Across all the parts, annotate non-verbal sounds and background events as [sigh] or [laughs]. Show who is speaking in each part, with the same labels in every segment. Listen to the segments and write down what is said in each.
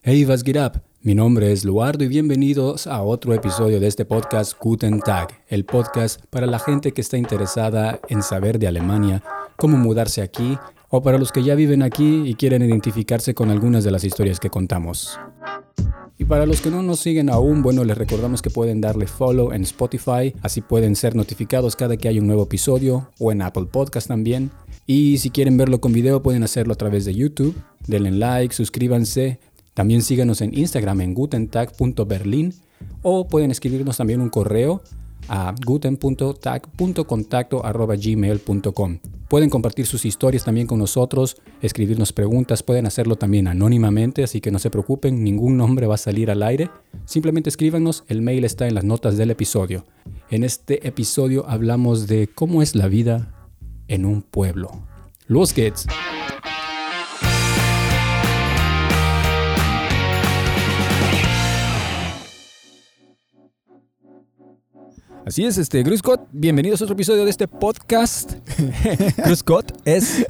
Speaker 1: Hey, was geht up? Mi nombre es Luardo y bienvenidos a otro episodio de este podcast Guten Tag, el podcast para la gente que está interesada en saber de Alemania, cómo mudarse aquí, o para los que ya viven aquí y quieren identificarse con algunas de las historias que contamos. Y para los que no nos siguen aún, bueno, les recordamos que pueden darle follow en Spotify, así pueden ser notificados cada que hay un nuevo episodio, o en Apple Podcast también. Y si quieren verlo con video, pueden hacerlo a través de YouTube. Denle like, suscríbanse. También síganos en Instagram en gutentag.berlin o pueden escribirnos también un correo a guten.tag.contacto.gmail.com. Pueden compartir sus historias también con nosotros, escribirnos preguntas, pueden hacerlo también anónimamente, así que no se preocupen, ningún nombre va a salir al aire. Simplemente escríbanos, el mail está en las notas del episodio. En este episodio hablamos de cómo es la vida en un pueblo. Los geht's! Así es, este, Gott, bienvenidos a otro episodio de este podcast. [laughs] Gott es...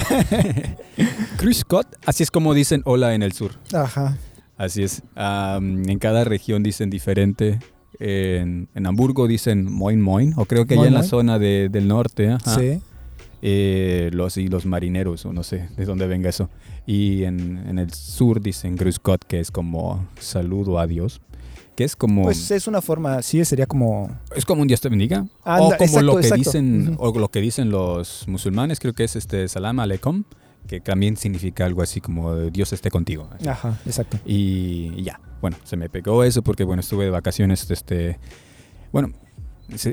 Speaker 1: Gott, así es como dicen hola en el sur.
Speaker 2: Ajá.
Speaker 1: Así es. En cada región dicen diferente. En, en Hamburgo dicen moin moin, o creo que allá en la zona de- del norte. ajá.
Speaker 2: Sí.
Speaker 1: Eh, los, y los marineros, o no sé de dónde venga eso. Y en, en el sur dicen Gott, que es como saludo a Dios. Que es como...
Speaker 2: Pues es una forma, sí, sería como...
Speaker 1: Es como un Dios te bendiga. o como
Speaker 2: exacto,
Speaker 1: lo que
Speaker 2: exacto.
Speaker 1: dicen, o lo que dicen los musulmanes, creo que es este Salam Aleikum, que también significa algo así como Dios esté contigo.
Speaker 2: Ajá, exacto.
Speaker 1: Y, y ya, bueno, se me pegó eso porque bueno, estuve de vacaciones, este, bueno,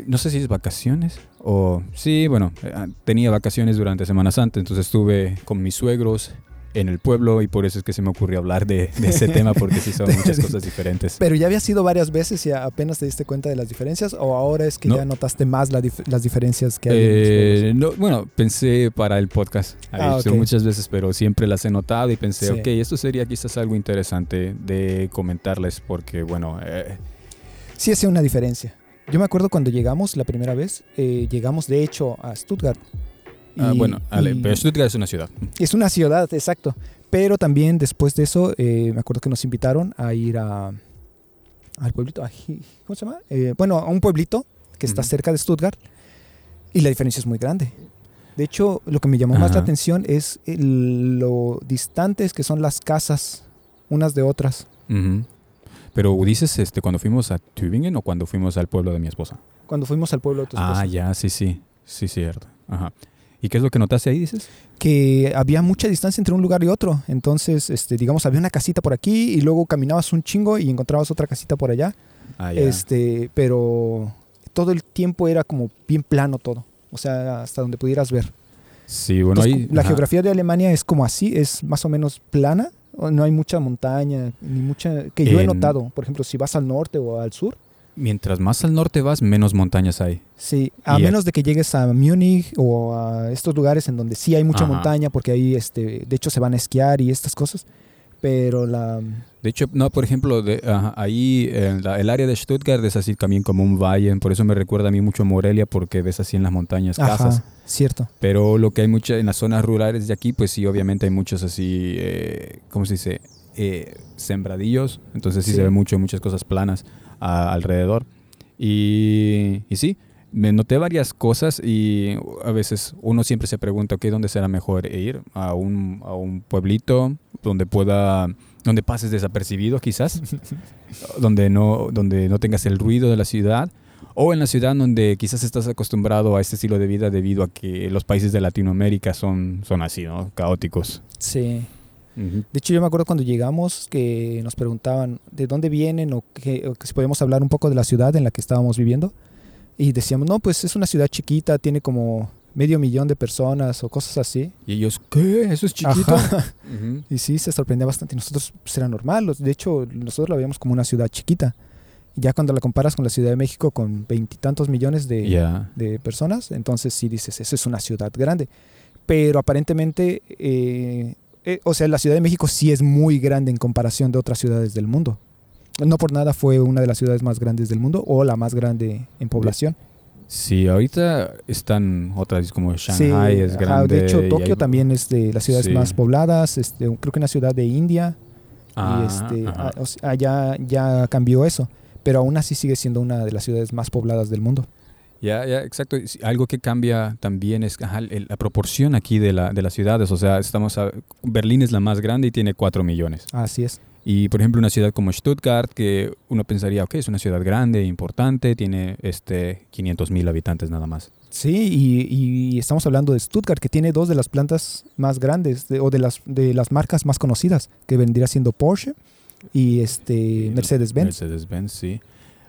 Speaker 1: no sé si es vacaciones o sí, bueno, eh, tenía vacaciones durante Semana Santa, entonces estuve con mis suegros en el pueblo y por eso es que se me ocurrió hablar de, de ese tema porque sí son muchas [laughs] cosas diferentes.
Speaker 2: Pero ya habías ido varias veces y apenas te diste cuenta de las diferencias o ahora es que
Speaker 1: No.
Speaker 2: ya notaste más la dif- las diferencias que hay. en
Speaker 1: Eh,
Speaker 2: los
Speaker 1: no, bueno, pensé para el podcast había
Speaker 2: Ah,
Speaker 1: visto
Speaker 2: ok.
Speaker 1: muchas veces, pero siempre las he notado y pensé,
Speaker 2: Sí.
Speaker 1: ok, esto sería quizás algo interesante de comentarles porque, bueno, eh.
Speaker 2: Sí hace una diferencia. Yo me acuerdo cuando llegamos la primera vez, eh, llegamos de hecho a Stuttgart.
Speaker 1: Ah, bueno, ale-
Speaker 2: y-
Speaker 1: pero Stuttgart es una ciudad.
Speaker 2: Es una ciudad, exacto. Pero también después de eso, eh, me acuerdo que nos invitaron a ir a, al pueblito, a ¿cómo se llama? Eh, bueno, a un pueblito que está cerca de Stuttgart y la diferencia es muy grande. De hecho, lo que me llamó más la atención es el- lo distantes que son las casas unas de otras.
Speaker 1: Pero dices este cuando fuimos a Tübingen o cuando fuimos al pueblo de mi esposa.
Speaker 2: Cuando fuimos al pueblo de tu
Speaker 1: Ah,
Speaker 2: esposa.
Speaker 1: ya, sí, sí. Sí, cierto. Ajá. ¿Y qué es lo que notaste ahí, dices?
Speaker 2: que había mucha distancia entre un lugar y otro. Entonces, este, digamos, había una casita por aquí y luego caminabas un chingo y encontrabas otra casita por allá.
Speaker 1: Ah.
Speaker 2: Este, pero todo el tiempo era como bien plano todo. O sea, hasta donde pudieras ver.
Speaker 1: sí, bueno,
Speaker 2: Entonces,
Speaker 1: ahí
Speaker 2: la
Speaker 1: ajá.
Speaker 2: geografía de Alemania es como así, es más o menos plana. No hay mucha montaña, ni mucha... Que yo he notado, por ejemplo, si vas al norte o al sur,
Speaker 1: Mientras más al norte vas, menos montañas hay.
Speaker 2: sí, a
Speaker 1: Y
Speaker 2: menos de que llegues a Múnich o a estos lugares en donde sí hay mucha
Speaker 1: Ajá.
Speaker 2: montaña, porque ahí, este, de hecho, se van a esquiar y estas cosas. Pero la...
Speaker 1: De hecho, no, por ejemplo, de, ahí la- el área de Stuttgart es así también como un valle, por eso me recuerda a mí mucho Morelia porque ves así en las montañas casas.
Speaker 2: Ajá, cierto.
Speaker 1: Pero lo que hay mucha en las zonas rurales de aquí, pues sí, obviamente hay muchos así, eh, ¿cómo se dice? Eh, sembradillos. Entonces sí,
Speaker 2: Sí.
Speaker 1: se ve mucho, muchas cosas planas a- alrededor. Y, y sí, me noté varias cosas y a veces uno siempre se pregunta, ok, ¿dónde será mejor ir? ¿A un, a un pueblito donde pueda, donde pases desapercibido quizás? [laughs] donde no, donde no tengas el ruido de la ciudad. O en la ciudad donde quizás estás acostumbrado a este estilo de vida debido a que los países de Latinoamérica son, son así, ¿no? Caóticos.
Speaker 2: Sí. De hecho, yo me acuerdo cuando llegamos que nos preguntaban de dónde vienen o, que si podíamos hablar un poco de la ciudad en la que estábamos viviendo. Y decíamos, no, pues es una ciudad chiquita, tiene como medio millón de personas o cosas así.
Speaker 1: Y ellos, ¿qué? ¿Eso es chiquito? Ujú. [laughs]
Speaker 2: Y sí, se sorprendía bastante. Y nosotros, pues era normal. De hecho, nosotros la veíamos como una ciudad chiquita. Y ya cuando la comparas con la Ciudad de México con veintitantos millones de personas, entonces sí dices, eso es una ciudad grande. Pero aparentemente, eh, eh, o sea, la Ciudad de México sí es muy grande en comparación de otras ciudades del mundo. No por nada fue una de las ciudades más grandes del mundo o la más grande en población.
Speaker 1: Sí, ahorita están otras como
Speaker 2: Sí,
Speaker 1: Shanghai es grande.
Speaker 2: de hecho, Tokio
Speaker 1: hay-
Speaker 2: también es de las ciudades
Speaker 1: Sí.
Speaker 2: más pobladas. Este, creo que una ciudad de India.
Speaker 1: Ah,
Speaker 2: y este,
Speaker 1: ajá.
Speaker 2: a- o sea, ya, ya cambió eso. Pero aún así sigue siendo una de las ciudades más pobladas del mundo.
Speaker 1: Ya, ya, exacto. Y sí, Algo que cambia también es ajá, la proporción aquí de, la, de las ciudades. O sea, estamos a- Berlín es la más grande y tiene 4 millones.
Speaker 2: Así es.
Speaker 1: Y por ejemplo, una ciudad como Stuttgart, que uno pensaría, ok, es una ciudad grande, importante, tiene este 500 mil habitantes nada más.
Speaker 2: Sí, y, y estamos hablando de Stuttgart, que tiene dos de las plantas más grandes de- o de las, de las marcas más conocidas, que vendría siendo Porsche y este Mercedes-Benz.
Speaker 1: Mercedes-Benz, sí.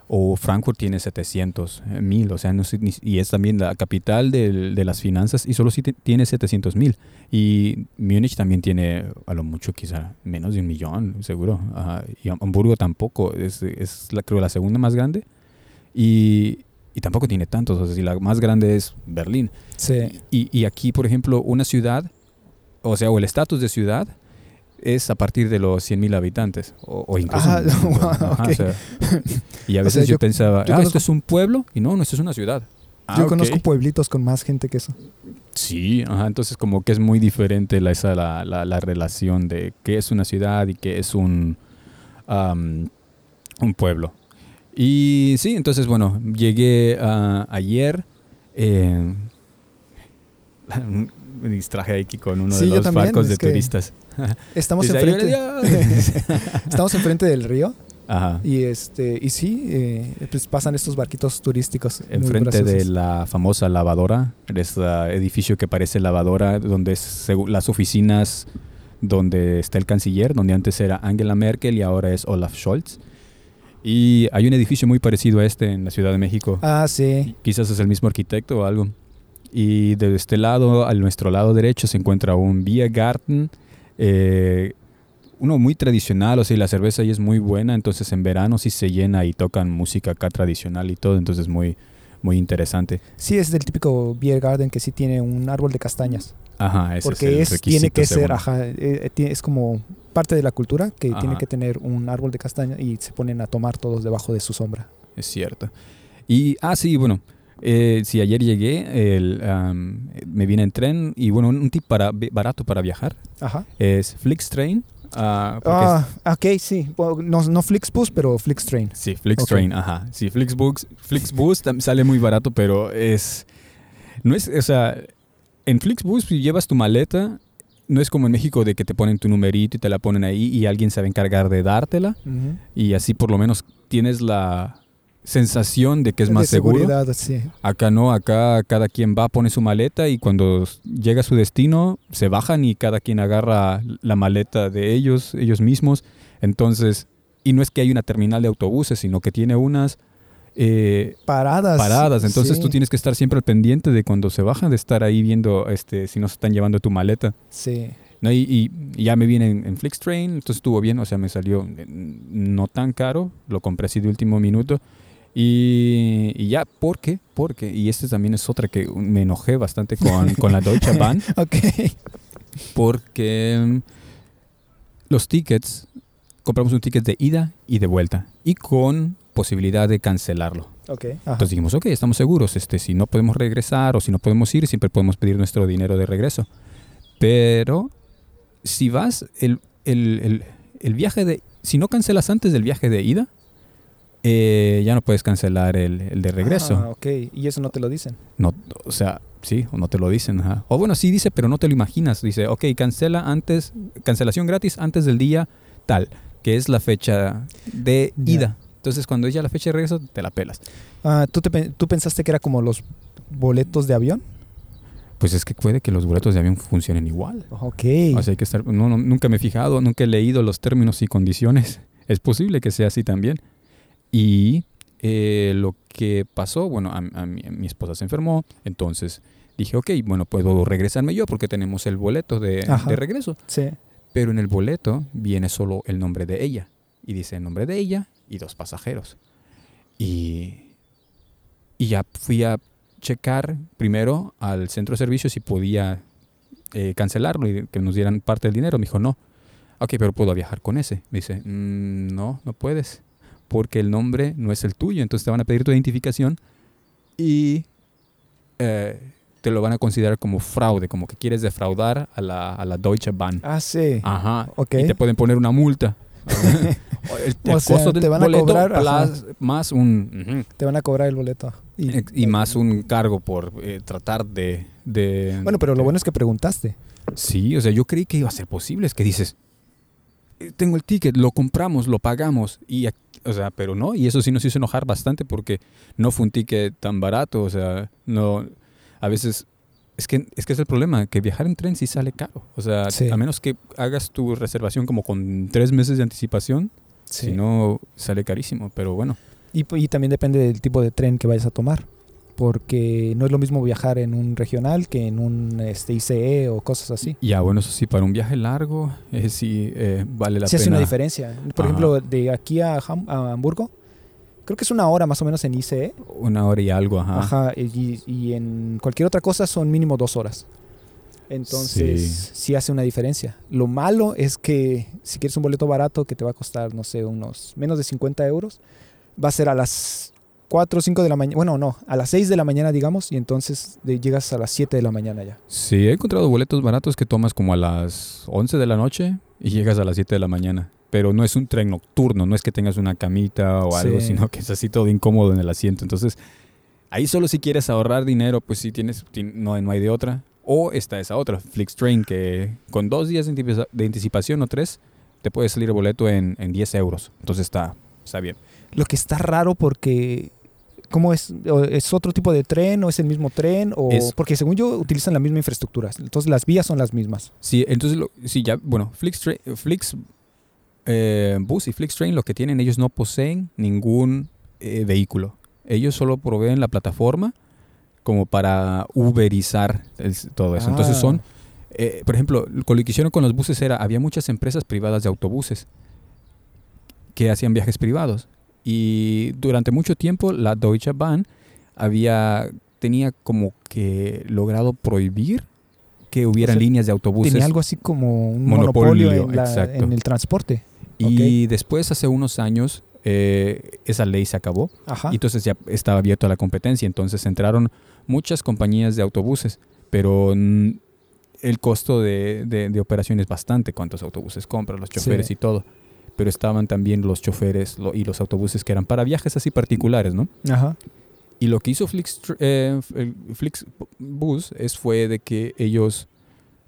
Speaker 1: O Frankfurt tiene 700 mil, o sea, no y es también la capital del- de las finanzas y solo te- tiene 700 mil. Y Múnich también tiene a lo mucho quizá menos de un millón, seguro. Ajá. Y Ham- Hamburgo tampoco, es, es la, creo la segunda más grande. Y, y tampoco tiene tantos, o sea, si la más grande es Berlín.
Speaker 2: Sí.
Speaker 1: Y, y aquí, por ejemplo, una ciudad, o sea, o el estatus de ciudad es a partir de los 100.000 habitantes, o, o incluso... [laughs]
Speaker 2: Ah, wow,
Speaker 1: Ajá, o
Speaker 2: ok.
Speaker 1: sea, y a [laughs]
Speaker 2: O
Speaker 1: veces
Speaker 2: sea,
Speaker 1: yo,
Speaker 2: yo-
Speaker 1: pensaba,
Speaker 2: yo
Speaker 1: ah,
Speaker 2: conozco-
Speaker 1: esto es un pueblo, y no, no, esto es una ciudad. Ah,
Speaker 2: Yo
Speaker 1: ok.
Speaker 2: conozco pueblitos con más gente que eso.
Speaker 1: Sí, ajá, entonces como que es muy diferente la, esa, la, la, la relación de qué es una ciudad y qué es un, un pueblo. Y sí, entonces bueno, llegué ah, ayer, eh, [laughs] me distraje aquí con uno
Speaker 2: Sí,
Speaker 1: de los barcos
Speaker 2: es
Speaker 1: de
Speaker 2: que
Speaker 1: turistas.
Speaker 2: Estamos
Speaker 1: Dice, "Ay,
Speaker 2: enfrente,
Speaker 1: adiós". [laughs]
Speaker 2: estamos enfrente del río
Speaker 1: Ajá.
Speaker 2: y este y sí, eh, pues pasan estos barquitos turísticos.
Speaker 1: Enfrente de la famosa lavadora, este edificio que parece lavadora, donde es las oficinas donde está el canciller, donde antes era Angela Merkel y ahora es Olaf Scholz. Y hay un edificio muy parecido a este en la Ciudad de México.
Speaker 2: Ah, sí.
Speaker 1: Quizás es el mismo arquitecto o algo. Y de este lado, a nuestro lado derecho, se encuentra un Biergarten, eh, uno muy tradicional, o sea, y la cerveza ahí es muy buena, entonces en verano sí se llena y tocan música acá tradicional y todo, entonces muy, muy interesante.
Speaker 2: Sí, es del típico beer garden que sí tiene un árbol de castañas.
Speaker 1: Ajá, ese
Speaker 2: porque
Speaker 1: es,
Speaker 2: es,
Speaker 1: el
Speaker 2: tiene que ser, ajá, eh, eh, es como parte de la cultura que tiene que tener un árbol de castaña y se ponen a tomar todos debajo de su sombra.
Speaker 1: Es cierto. Y, ah, sí, bueno, eh, sí, ayer llegué, el, me vine en tren y, bueno, un, tip para, barato para viajar
Speaker 2: Ajá.
Speaker 1: es Flixtrain. ah, porque es-
Speaker 2: Ah, ok, sí. No, no Flixbus, pero Flixtrain.
Speaker 1: Sí, Flixtrain, ajá. Sí, Flixbus, Flixbus sale muy barato, pero es. No es, o sea, en Flixbus si llevas tu maleta, no es como en México de que te ponen tu numerito y te la ponen ahí y alguien se va a encargar de dártela y así por lo menos tienes la sensación de que es
Speaker 2: De
Speaker 1: más seguro.
Speaker 2: sí.
Speaker 1: Acá no, acá cada quien va, pone su maleta y cuando llega a su destino se bajan y cada quien agarra la maleta de ellos, ellos mismos. Entonces, y no es que hay una terminal de autobuses, sino que tiene unas eh,
Speaker 2: Paradas.
Speaker 1: paradas. Entonces
Speaker 2: sí,
Speaker 1: tú tienes que estar siempre al pendiente de cuando se bajan, de estar ahí viendo este, si no se están llevando tu maleta.
Speaker 2: Sí.
Speaker 1: ¿no? Y, y- y ya me viene en, en Flixtrain, entonces estuvo bien, o sea, me salió eh, no tan caro, lo compré así de último minuto. Y, y ya, ¿por qué? Porque, y este también es otra que me enojé bastante con, con la Deutsche [laughs] Bahn,
Speaker 2: Ok.
Speaker 1: porque mm, los tickets, compramos un ticket de ida y de vuelta, y con posibilidad de cancelarlo.
Speaker 2: Ok. Ajá.
Speaker 1: Entonces dijimos, ok, estamos seguros, este, si no podemos regresar o si no podemos ir, siempre podemos pedir nuestro dinero de regreso. Pero si vas, el, el- el- el viaje de... Si no cancelas antes del viaje de ida, eh, ya no puedes cancelar el, el de regreso.
Speaker 2: Ah, ok. Y eso no te lo dicen.
Speaker 1: No, o sea, sí, o no te lo dicen. ajá. O bueno, sí dice, pero no te lo imaginas. Dice, ok, cancela antes, cancelación gratis antes del día tal, que es la fecha de ida. Entonces, cuando es ya la fecha de regreso, te la pelas.
Speaker 2: Ah, ¿tú, te ¿Tú pensaste que era como los boletos de avión?
Speaker 1: Pues es que puede que los boletos de avión funcionen igual.
Speaker 2: Ok.
Speaker 1: O sea, hay que estar. No, no, nunca me he fijado, nunca he leído los términos y condiciones. Es posible que sea así también. Y eh, lo que pasó, bueno, a, a mi, esposa se enfermó, entonces dije, ok, bueno, puedo regresarme yo porque tenemos el boleto de, regreso.
Speaker 2: sí.
Speaker 1: Pero en el boleto viene solo el nombre de ella. Y dice el nombre de ella y dos pasajeros. Y, y ya fui a checar primero al centro de servicios si podía eh, cancelarlo y que nos dieran parte del dinero. Me dijo, no. Ok, pero puedo viajar con ese. Me dice, "Mm, no, no puedes. Porque el nombre no es el tuyo. Entonces te van a pedir tu identificación y eh, te lo van a considerar como fraude, como que quieres defraudar a la, a la Deutsche Bahn.
Speaker 2: Ah, sí.
Speaker 1: Ajá.
Speaker 2: Ok.
Speaker 1: Y te pueden poner una multa. el, [laughs] el
Speaker 2: O sea,
Speaker 1: costo del
Speaker 2: te van a
Speaker 1: boleto
Speaker 2: cobrar,
Speaker 1: plus- más un
Speaker 2: Te van a cobrar el boleto. Y,
Speaker 1: y, más un cargo por eh, tratar de, de
Speaker 2: bueno, pero lo
Speaker 1: de-
Speaker 2: bueno es que preguntaste.
Speaker 1: Sí, o sea, yo creí que iba a ser posible. Es que dices, eh, tengo el ticket, lo compramos, lo pagamos. Y, o sea, pero no. Y eso sí nos hizo enojar bastante porque no fue un ticket tan barato. O sea, no. A veces. Es que, es que es el problema, que viajar en tren sí sale caro. O sea,
Speaker 2: Sí.
Speaker 1: a menos que hagas tu reservación como con tres meses de anticipación, si no, sale carísimo. Pero bueno,
Speaker 2: Y, y también depende del tipo de tren que vayas a tomar. Porque no es lo mismo viajar en un regional que en un este, ICE o cosas así.
Speaker 1: ya bueno, eso sí, para un viaje largo, eh, sí eh, vale la
Speaker 2: Se
Speaker 1: pena.
Speaker 2: hace una diferencia. Por
Speaker 1: Ajá.
Speaker 2: ejemplo, de aquí a, Ham- a Hamburgo, creo que es una hora más o menos en ICE.
Speaker 1: Una hora y algo, ajá.
Speaker 2: Ajá, y, y en cualquier otra cosa son mínimo dos horas. Entonces,
Speaker 1: Sí.
Speaker 2: sí. hace una diferencia. Lo malo es que si quieres un boleto barato que te va a costar, no sé, unos menos de 50 euros, va a ser a las 4 o 5 de la mañana. Bueno, no, a las 6 de la mañana, digamos, y entonces llegas a las 7 de la mañana ya.
Speaker 1: Sí, he encontrado boletos baratos que tomas como a las 11 de la noche y llegas a las 7 de la mañana. Pero no es un tren nocturno, no es que tengas una camita o algo,
Speaker 2: Sí.
Speaker 1: sino que es así todo incómodo en el asiento. Entonces, ahí solo si quieres ahorrar dinero, pues sí tienes, ti- no, no hay de otra. O está esa otra, Flixtrain, que con dos días de anticipación o tres, te puede salir el boleto en, en 10 euros. Entonces está, está bien.
Speaker 2: Lo que está raro porque... ¿Cómo es? ¿O ¿Es otro tipo de tren o es el mismo tren? O,
Speaker 1: Es-
Speaker 2: porque según yo utilizan la misma infraestructura. Entonces las vías son las mismas.
Speaker 1: Sí, entonces, lo- sí, ya, bueno, Flixtrain, Flix eh, Bus y Flixtrain lo que tienen, ellos no poseen ningún eh, vehículo. Ellos solo proveen la plataforma como para uberizar el- todo eso. Entonces
Speaker 2: Ah.
Speaker 1: son, eh, por ejemplo, lo que hicieron con los buses era, había muchas empresas privadas de autobuses que hacían viajes privados. Y durante mucho tiempo la Deutsche Bahn había, tenía como que logrado prohibir que hubiera
Speaker 2: sea,
Speaker 1: líneas de autobuses.
Speaker 2: Tenía algo así como un
Speaker 1: Monopolio,
Speaker 2: monopolio, en, la- en el transporte.
Speaker 1: Y después, hace unos años, eh, esa ley se acabó
Speaker 2: Ajá.
Speaker 1: y entonces ya estaba abierto a la competencia. Entonces entraron muchas compañías de autobuses, pero el costo de, de- de operación es bastante. ¿Cuántos autobuses compran, los choferes
Speaker 2: Sí.
Speaker 1: y todo? Pero estaban también los choferes lo- y los autobuses que eran para viajes así particulares, ¿no?
Speaker 2: Ajá.
Speaker 1: Y lo que hizo Flix, eh, Flixbus es, fue de que ellos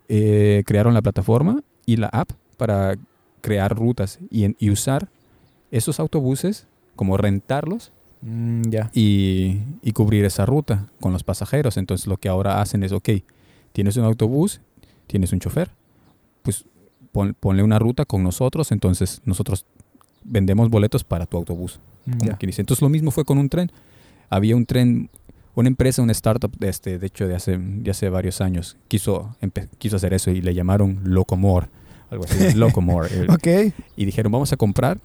Speaker 1: eh, crearon la plataforma y la app para crear rutas y, en- y usar esos autobuses, como rentarlos
Speaker 2: Mm, ya.
Speaker 1: y, y cubrir esa ruta con los pasajeros. Entonces lo que ahora hacen es, ok, tienes un autobús, tienes un chofer, pues pon- ponle una ruta con nosotros, entonces nosotros vendemos boletos para tu autobús
Speaker 2: Mm,
Speaker 1: como
Speaker 2: ya.
Speaker 1: quien dice. Entonces lo mismo fue con un tren. Había un tren, una empresa, una startup, de, este, de hecho de hace, de hace varios años, quiso, quiso hacer eso y le llamaron Locomore, algo así, [laughs] Locomore. eh,
Speaker 2: Ok.
Speaker 1: Y dijeron, vamos a comprar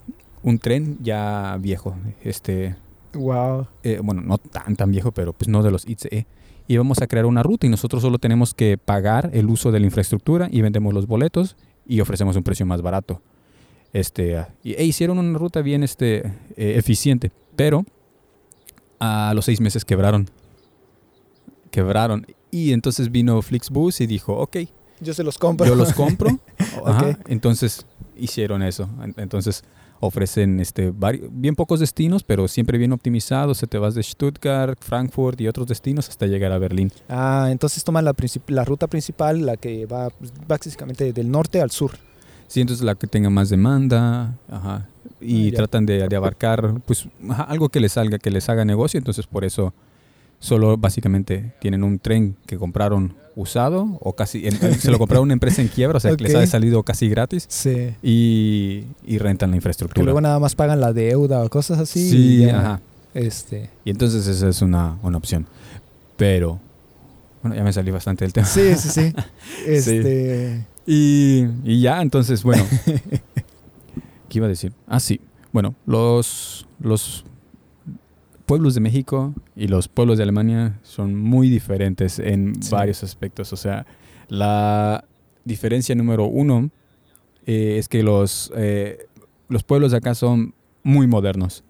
Speaker 1: un tren ya viejo, este,
Speaker 2: Wow.
Speaker 1: eh, bueno, no tan tan viejo, pero pues no de los ICE. Y vamos a crear una ruta y nosotros solo tenemos que pagar el uso de la infraestructura y vendemos los boletos y ofrecemos un precio más barato. Este, y, e hicieron una ruta bien este, eh, eficiente, pero a los seis meses quebraron. Quebraron. Y entonces vino Flixbus y dijo, ok,
Speaker 2: Yo se los compro.
Speaker 1: yo los compro. [laughs] Ajá. Entonces hicieron eso. En- Entonces ofrecen este vari- bien pocos destinos, pero siempre bien optimizados. Se te vas de Stuttgart, Frankfurt y otros destinos hasta llegar a Berlín.
Speaker 2: Ah, entonces toman la, princip- la ruta principal, la que va básicamente del norte al sur.
Speaker 1: Sí, entonces la que tenga más demanda, ajá. Y
Speaker 2: Ah,
Speaker 1: tratan de, de abarcar pues algo que les salga, que les haga negocio. Entonces por eso solo básicamente tienen un tren que compraron usado o casi en- [laughs] se lo compraron una empresa en quiebra, o sea que les ha salido casi gratis
Speaker 2: Sí.
Speaker 1: y, y rentan la
Speaker 2: Que
Speaker 1: infraestructura.
Speaker 2: luego nada más pagan la deuda o cosas así.
Speaker 1: sí,
Speaker 2: y
Speaker 1: ajá.
Speaker 2: Este.
Speaker 1: Y entonces esa es una, una opción. Pero, bueno, ya me salí bastante del tema.
Speaker 2: Sí, sí, sí. [laughs] Este.
Speaker 1: Y, y ya, entonces, bueno. [laughs] ¿Qué iba a decir? Ah, sí. Bueno, los, los pueblos de México y los pueblos de Alemania son muy diferentes en
Speaker 2: Sí.
Speaker 1: varios aspectos. O sea, la diferencia número uno eh, es que los, eh, los pueblos de acá son muy modernos.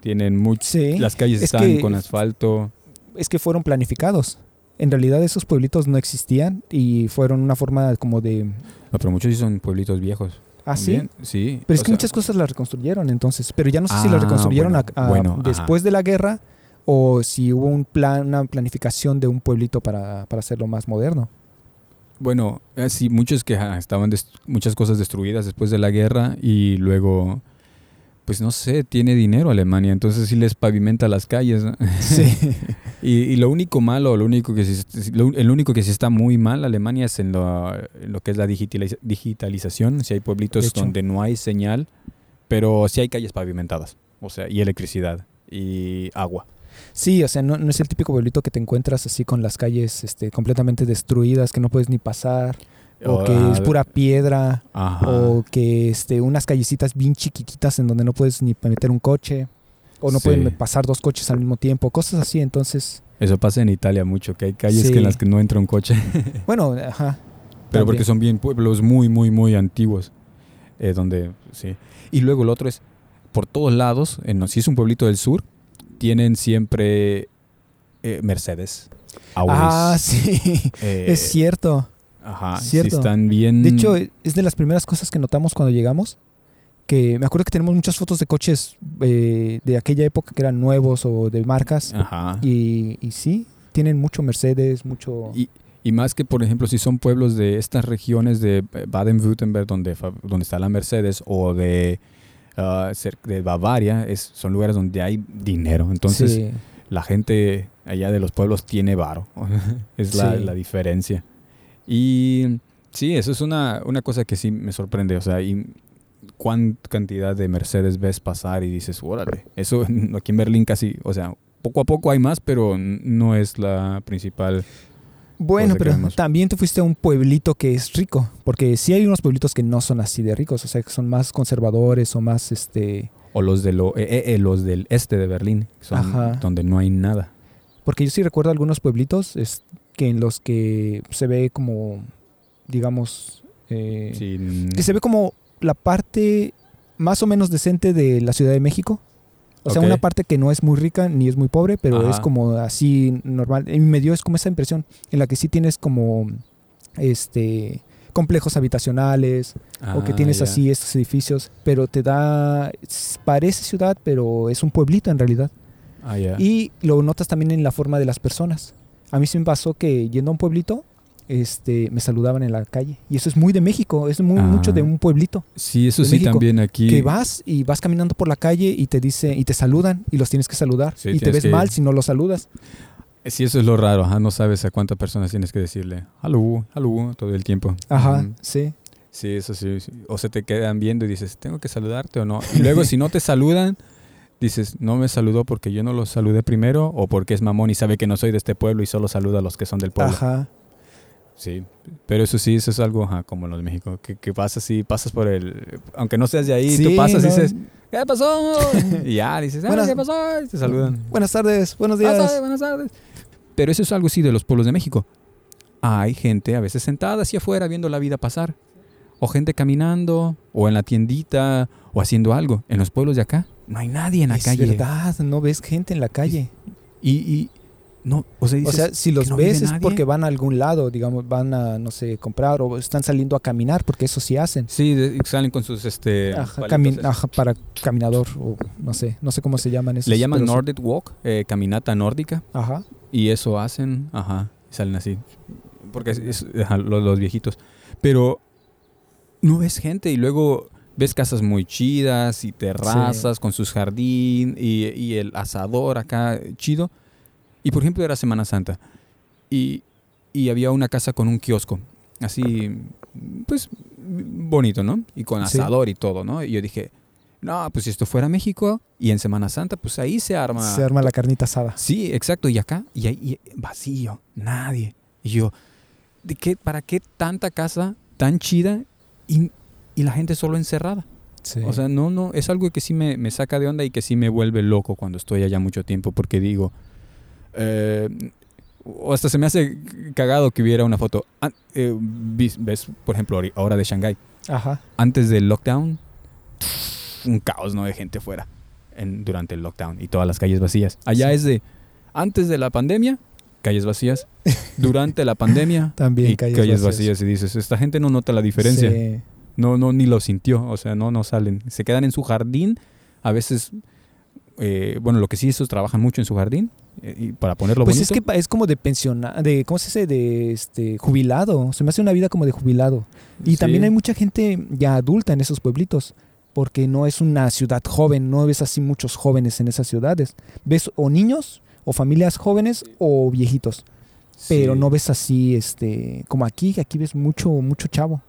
Speaker 1: Tienen mucho...
Speaker 2: Sí.
Speaker 1: Las calles
Speaker 2: Es
Speaker 1: están
Speaker 2: que-
Speaker 1: con asfalto.
Speaker 2: es que fueron planificados. En realidad esos pueblitos no existían y fueron una forma como de...
Speaker 1: No, pero muchos sí son pueblitos viejos.
Speaker 2: ¿Ah, sí?
Speaker 1: Bien, sí.
Speaker 2: Pero es que
Speaker 1: sea,
Speaker 2: muchas cosas las reconstruyeron entonces. Pero ya no sé si
Speaker 1: Ah,
Speaker 2: las reconstruyeron
Speaker 1: bueno,
Speaker 2: a- a-
Speaker 1: bueno, ajá.
Speaker 2: después de la guerra o si hubo un plan, una planificación de un pueblito para, para hacerlo más moderno.
Speaker 1: Bueno, eh, sí, muchos que estaban muchas cosas destruidas después de la guerra y luego, pues no sé, tiene dinero Alemania, entonces sí les pavimenta las calles. ¿no?
Speaker 2: Sí. [laughs]
Speaker 1: y, y lo único malo, lo único que sí, lo- el único que sí está muy mal Alemania es en lo, en lo que es la digitaliz- digitalización. Si hay pueblitos donde no hay señal, pero sí hay calles pavimentadas, o sea, y electricidad y agua.
Speaker 2: Sí, o sea, no, no es el típico pueblito que te encuentras así con las calles este, completamente destruidas, que no puedes ni pasar, o que es pura piedra,
Speaker 1: Ajá.
Speaker 2: o que este, unas callecitas bien chiquititas en donde no puedes ni meter un coche, o no
Speaker 1: Sí.
Speaker 2: pueden pasar dos coches al mismo tiempo, cosas así. Entonces,
Speaker 1: Eso pasa en Italia mucho, que hay calles
Speaker 2: Sí.
Speaker 1: que en las que no entra un coche. [laughs]
Speaker 2: bueno, ajá.
Speaker 1: Pero porque son bien pueblos muy, muy, muy antiguos. eh, donde, sí. Y luego lo otro es, por todos lados, en, si es un pueblito del sur, tienen siempre eh, Mercedes. Audis,
Speaker 2: Ah, [laughs] sí,
Speaker 1: eh,
Speaker 2: es cierto.
Speaker 1: Ajá, sí
Speaker 2: cierto.
Speaker 1: están bien...
Speaker 2: De hecho, es de las primeras cosas que notamos cuando llegamos. Que me acuerdo que tenemos muchas fotos de coches eh, de aquella época que eran nuevos o de marcas.
Speaker 1: Ajá.
Speaker 2: Y, y sí, tienen mucho Mercedes, mucho...
Speaker 1: Y, y más que, por ejemplo, si son pueblos de estas regiones de eh, Baden-Württemberg, donde, donde está la Mercedes, o de, ah, de Bavaria, es, son lugares donde hay dinero. Entonces,
Speaker 2: Sí.
Speaker 1: la gente allá de los pueblos tiene varo. [laughs] es la,
Speaker 2: Sí.
Speaker 1: la diferencia. Y sí, eso es una, una cosa que sí me sorprende. O sea, y cuán cantidad de Mercedes ves pasar y dices, órale, eso [laughs] aquí en Berlín casi, o sea, poco a poco hay más, pero no es la principal.
Speaker 2: Bueno, pero también te fuiste a un pueblito que es rico, porque sí hay unos pueblitos que no son así de ricos, o sea, que son más conservadores o más, este...
Speaker 1: O los, de lo, eh, eh, eh, los del este de Berlín, son donde no hay nada.
Speaker 2: Porque yo sí recuerdo algunos pueblitos es, que en los que se ve como, digamos, eh, que se ve como la parte más o menos decente de la Ciudad de México. O sea, una parte que no es muy rica ni es muy pobre, pero
Speaker 1: Ajá.
Speaker 2: es como así normal. Y me dio es como esa impresión en la que sí tienes como este complejos habitacionales o que
Speaker 1: Ah,
Speaker 2: tienes así estos edificios, pero te da parece ciudad, pero es un pueblito en realidad.
Speaker 1: Ah.
Speaker 2: Y lo notas también en la forma de las personas. A mí sí me pasó que yendo a un pueblito, este, me saludaban en la calle. Y eso es muy de México, es muy,
Speaker 1: Ah.
Speaker 2: mucho de un pueblito.
Speaker 1: Sí, eso sí
Speaker 2: México,
Speaker 1: también aquí.
Speaker 2: Que vas y vas caminando por la calle y te dice, y te saludan y los tienes que saludar.
Speaker 1: Sí,
Speaker 2: y te ves
Speaker 1: que-
Speaker 2: mal si no los saludas.
Speaker 1: Sí, eso es lo raro, ajá, no sabes a cuántas personas tienes que decirle hallo, hallo todo el tiempo.
Speaker 2: Ajá, sí.
Speaker 1: Sí, eso sí, sí. O se te quedan viendo y dices, ¿tengo que saludarte o no? Y luego [laughs] si no te saludan, dices, no me saludó porque yo no los saludé primero o porque es mamón y sabe que no soy de este pueblo y solo saluda a los que son del pueblo.
Speaker 2: Ajá.
Speaker 1: Sí, pero eso sí, eso es algo ajá, como en los de México, que, que pasas y pasas por el... Aunque no seas de ahí, tú
Speaker 2: Sí,
Speaker 1: pasas y dices, ¿qué pasó? [laughs] y ya, dices, "Ah,
Speaker 2: Buenas-
Speaker 1: ¿qué pasó? Y te saludan.
Speaker 2: Buenas tardes, buenos
Speaker 1: Buenas
Speaker 2: días.
Speaker 1: tardes, buenas tardes. Pero eso es algo así de los pueblos de México. Hay gente a veces sentada hacia afuera viendo la vida pasar. O gente caminando, o en la tiendita, o haciendo algo. En los pueblos de acá no hay nadie en la
Speaker 2: es
Speaker 1: calle.
Speaker 2: verdad, no ves gente en la calle.
Speaker 1: Y, y no, o sea,
Speaker 2: O sea, si los
Speaker 1: no
Speaker 2: ves es
Speaker 1: nadie.
Speaker 2: porque van a algún lado, digamos, van a, no sé, comprar o están saliendo a caminar, porque eso sí hacen.
Speaker 1: sí, de- salen con sus este
Speaker 2: Ajá, cami- ajá, para caminador o no sé, no sé cómo se llaman esos.
Speaker 1: Le llaman. Nordic Walk, eh, caminata nórdica,
Speaker 2: Ajá.
Speaker 1: y eso hacen, ajá, salen así. Porque es, es- ajá, los, los viejitos. Pero no ves gente y luego ves casas muy chidas y terrazas con sus jardín y, y el asador acá chido. Y por ejemplo era Semana Santa y, y había una casa con un kiosco, así, pues bonito, ¿no? Y con
Speaker 2: Sí.
Speaker 1: asador y todo, ¿no? Y yo dije, no, pues si esto fuera México y en Semana Santa, pues ahí se arma.
Speaker 2: Se arma la carnita asada.
Speaker 1: Sí, exacto. Y acá, y ahí y vacío, nadie. Y yo, ¿de qué, ¿para qué tanta casa tan chida y, y la gente solo encerrada?
Speaker 2: Sí.
Speaker 1: O sea, no, no, es algo que sí me, me saca de onda y que sí me vuelve loco cuando estoy allá mucho tiempo porque digo, eh, o hasta se me hace cagado que hubiera una foto. Ah, eh, ves, por ejemplo, ahora de Shanghái,
Speaker 2: Ajá.
Speaker 1: antes del lockdown, un caos, ¿no? De gente fuera en, durante el lockdown y todas las calles vacías. Allá
Speaker 2: Sí.
Speaker 1: es de, antes de la pandemia, calles vacías. [laughs] Durante la pandemia,
Speaker 2: También
Speaker 1: y
Speaker 2: calles
Speaker 1: calles,
Speaker 2: vacías.
Speaker 1: vacías. Y dices, esta gente no nota la diferencia.
Speaker 2: Sí.
Speaker 1: No, no, ni lo sintió, o sea, no, no salen. Se quedan en su jardín, a veces, eh, bueno, lo que sí, esos trabajan mucho en su jardín, eh, y para ponerlo
Speaker 2: Pues
Speaker 1: bonito.
Speaker 2: es que es como de pensionado, de, ¿cómo se dice? De este, jubilado. Se me hace una vida como de jubilado. Y
Speaker 1: Sí.
Speaker 2: también hay mucha gente ya adulta en esos pueblitos, porque no es una ciudad joven, no ves así muchos jóvenes en esas ciudades. Ves o niños, o familias jóvenes, o viejitos. Pero no ves así, este, como aquí, que aquí ves mucho, mucho chavo.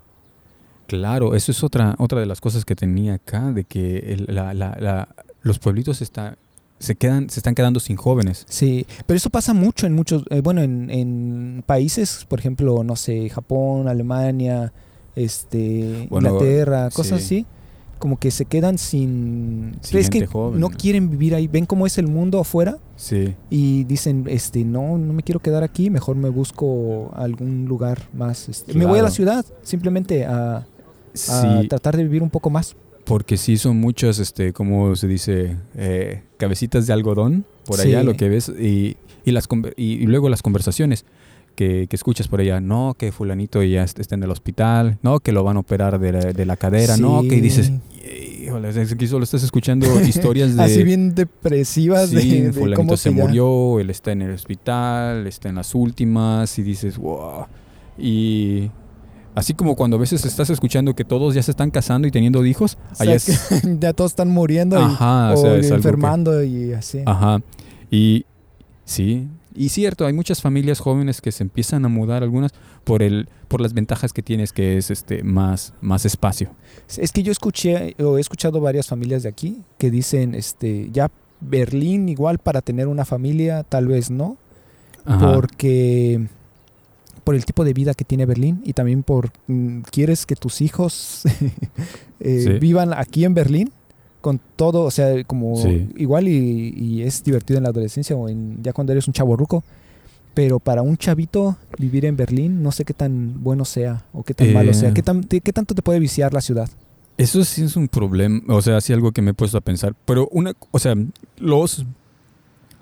Speaker 1: Claro, eso es otra, otra de las cosas que tenía acá, de que el- la- la- la- los pueblitos está, se, quedan, se están quedando sin jóvenes.
Speaker 2: Sí, pero eso pasa mucho en muchos, eh, bueno, en, en países, por ejemplo, no sé, Japón, Alemania, este,
Speaker 1: Bueno,
Speaker 2: Inglaterra, cosas
Speaker 1: sí.
Speaker 2: así, como que se quedan sin,
Speaker 1: Sin
Speaker 2: es que
Speaker 1: joven,
Speaker 2: no quieren vivir ahí, ven cómo es el mundo afuera
Speaker 1: Sí.
Speaker 2: y dicen, este, no, no me quiero quedar aquí, mejor me busco algún lugar más, este, me voy a la ciudad, simplemente a, a
Speaker 1: Sí,
Speaker 2: tratar de vivir un poco más.
Speaker 1: porque sí son muchas, este, como se dice, Eh, cabecitas de algodón por allá,
Speaker 2: Sí.
Speaker 1: lo que ves, y, y las, y, y luego las conversaciones que, que escuchas por allá, no, que fulanito ya est- está en el hospital, no, que lo van a operar de la, de la cadera, no, que
Speaker 2: Sí.
Speaker 1: dices, híjole, que solo estás escuchando [laughs] historias de...
Speaker 2: Así bien depresivas
Speaker 1: Sí,
Speaker 2: de, de
Speaker 1: fulanito
Speaker 2: cómo
Speaker 1: se murió, él está en el hospital, está en las últimas y dices, wow. Y así como cuando a veces estás escuchando que todos ya se están casando y teniendo hijos,
Speaker 2: O sea,
Speaker 1: allá es... [laughs]
Speaker 2: ya todos están muriendo y,
Speaker 1: Ajá,
Speaker 2: o
Speaker 1: o sea, es algo que-
Speaker 2: enfermando y así.
Speaker 1: Ajá. Y sí, y cierto, hay muchas familias jóvenes que se empiezan a mudar, algunas por el por las ventajas que tienes que es este más más espacio.
Speaker 2: Es que yo escuché o he escuchado varias familias de aquí que dicen, este, ya Berlín igual para tener una familia, tal vez no,
Speaker 1: Ajá.
Speaker 2: porque por el tipo de vida que tiene Berlín y también por mm, quieres que tus hijos [laughs] eh,
Speaker 1: Sí.
Speaker 2: vivan aquí en Berlín con todo, o sea, como
Speaker 1: Sí.
Speaker 2: igual y, y es divertido en la adolescencia o en, ya cuando eres un chavo ruco. Pero para un chavito vivir en Berlín, no sé qué tan bueno sea o qué tan malo
Speaker 1: Eh.
Speaker 2: sea. ¿Qué, tan- te- ¿Qué tanto te puede viciar la ciudad?
Speaker 1: Eso sí es un problema, o sea, sí algo que me he puesto a pensar. Pero una, o sea, los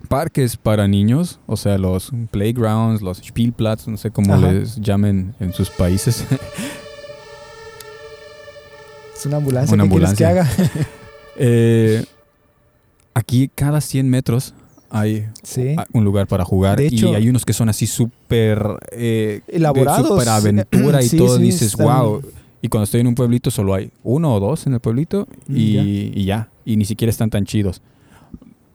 Speaker 1: parques para niños, o sea, los playgrounds, los Spielplatz, no sé cómo
Speaker 2: Ajá.
Speaker 1: les llamen en sus países. [laughs]
Speaker 2: Es una ambulancia.
Speaker 1: Una
Speaker 2: ¿Qué quieres que haga? [laughs]
Speaker 1: Eh, aquí cada 100 metros hay
Speaker 2: Sí.
Speaker 1: un lugar para jugar
Speaker 2: De hecho-
Speaker 1: y hay unos que son así súper eh,
Speaker 2: Elaborados.
Speaker 1: súper aventura y [clears throat]
Speaker 2: Sí,
Speaker 1: todo.
Speaker 2: sí,
Speaker 1: dices,
Speaker 2: están-
Speaker 1: wow. Y cuando estoy en un pueblito solo hay uno o dos en el pueblito
Speaker 2: Mm,
Speaker 1: y,
Speaker 2: ya.
Speaker 1: y ya. Y ni siquiera están tan chidos.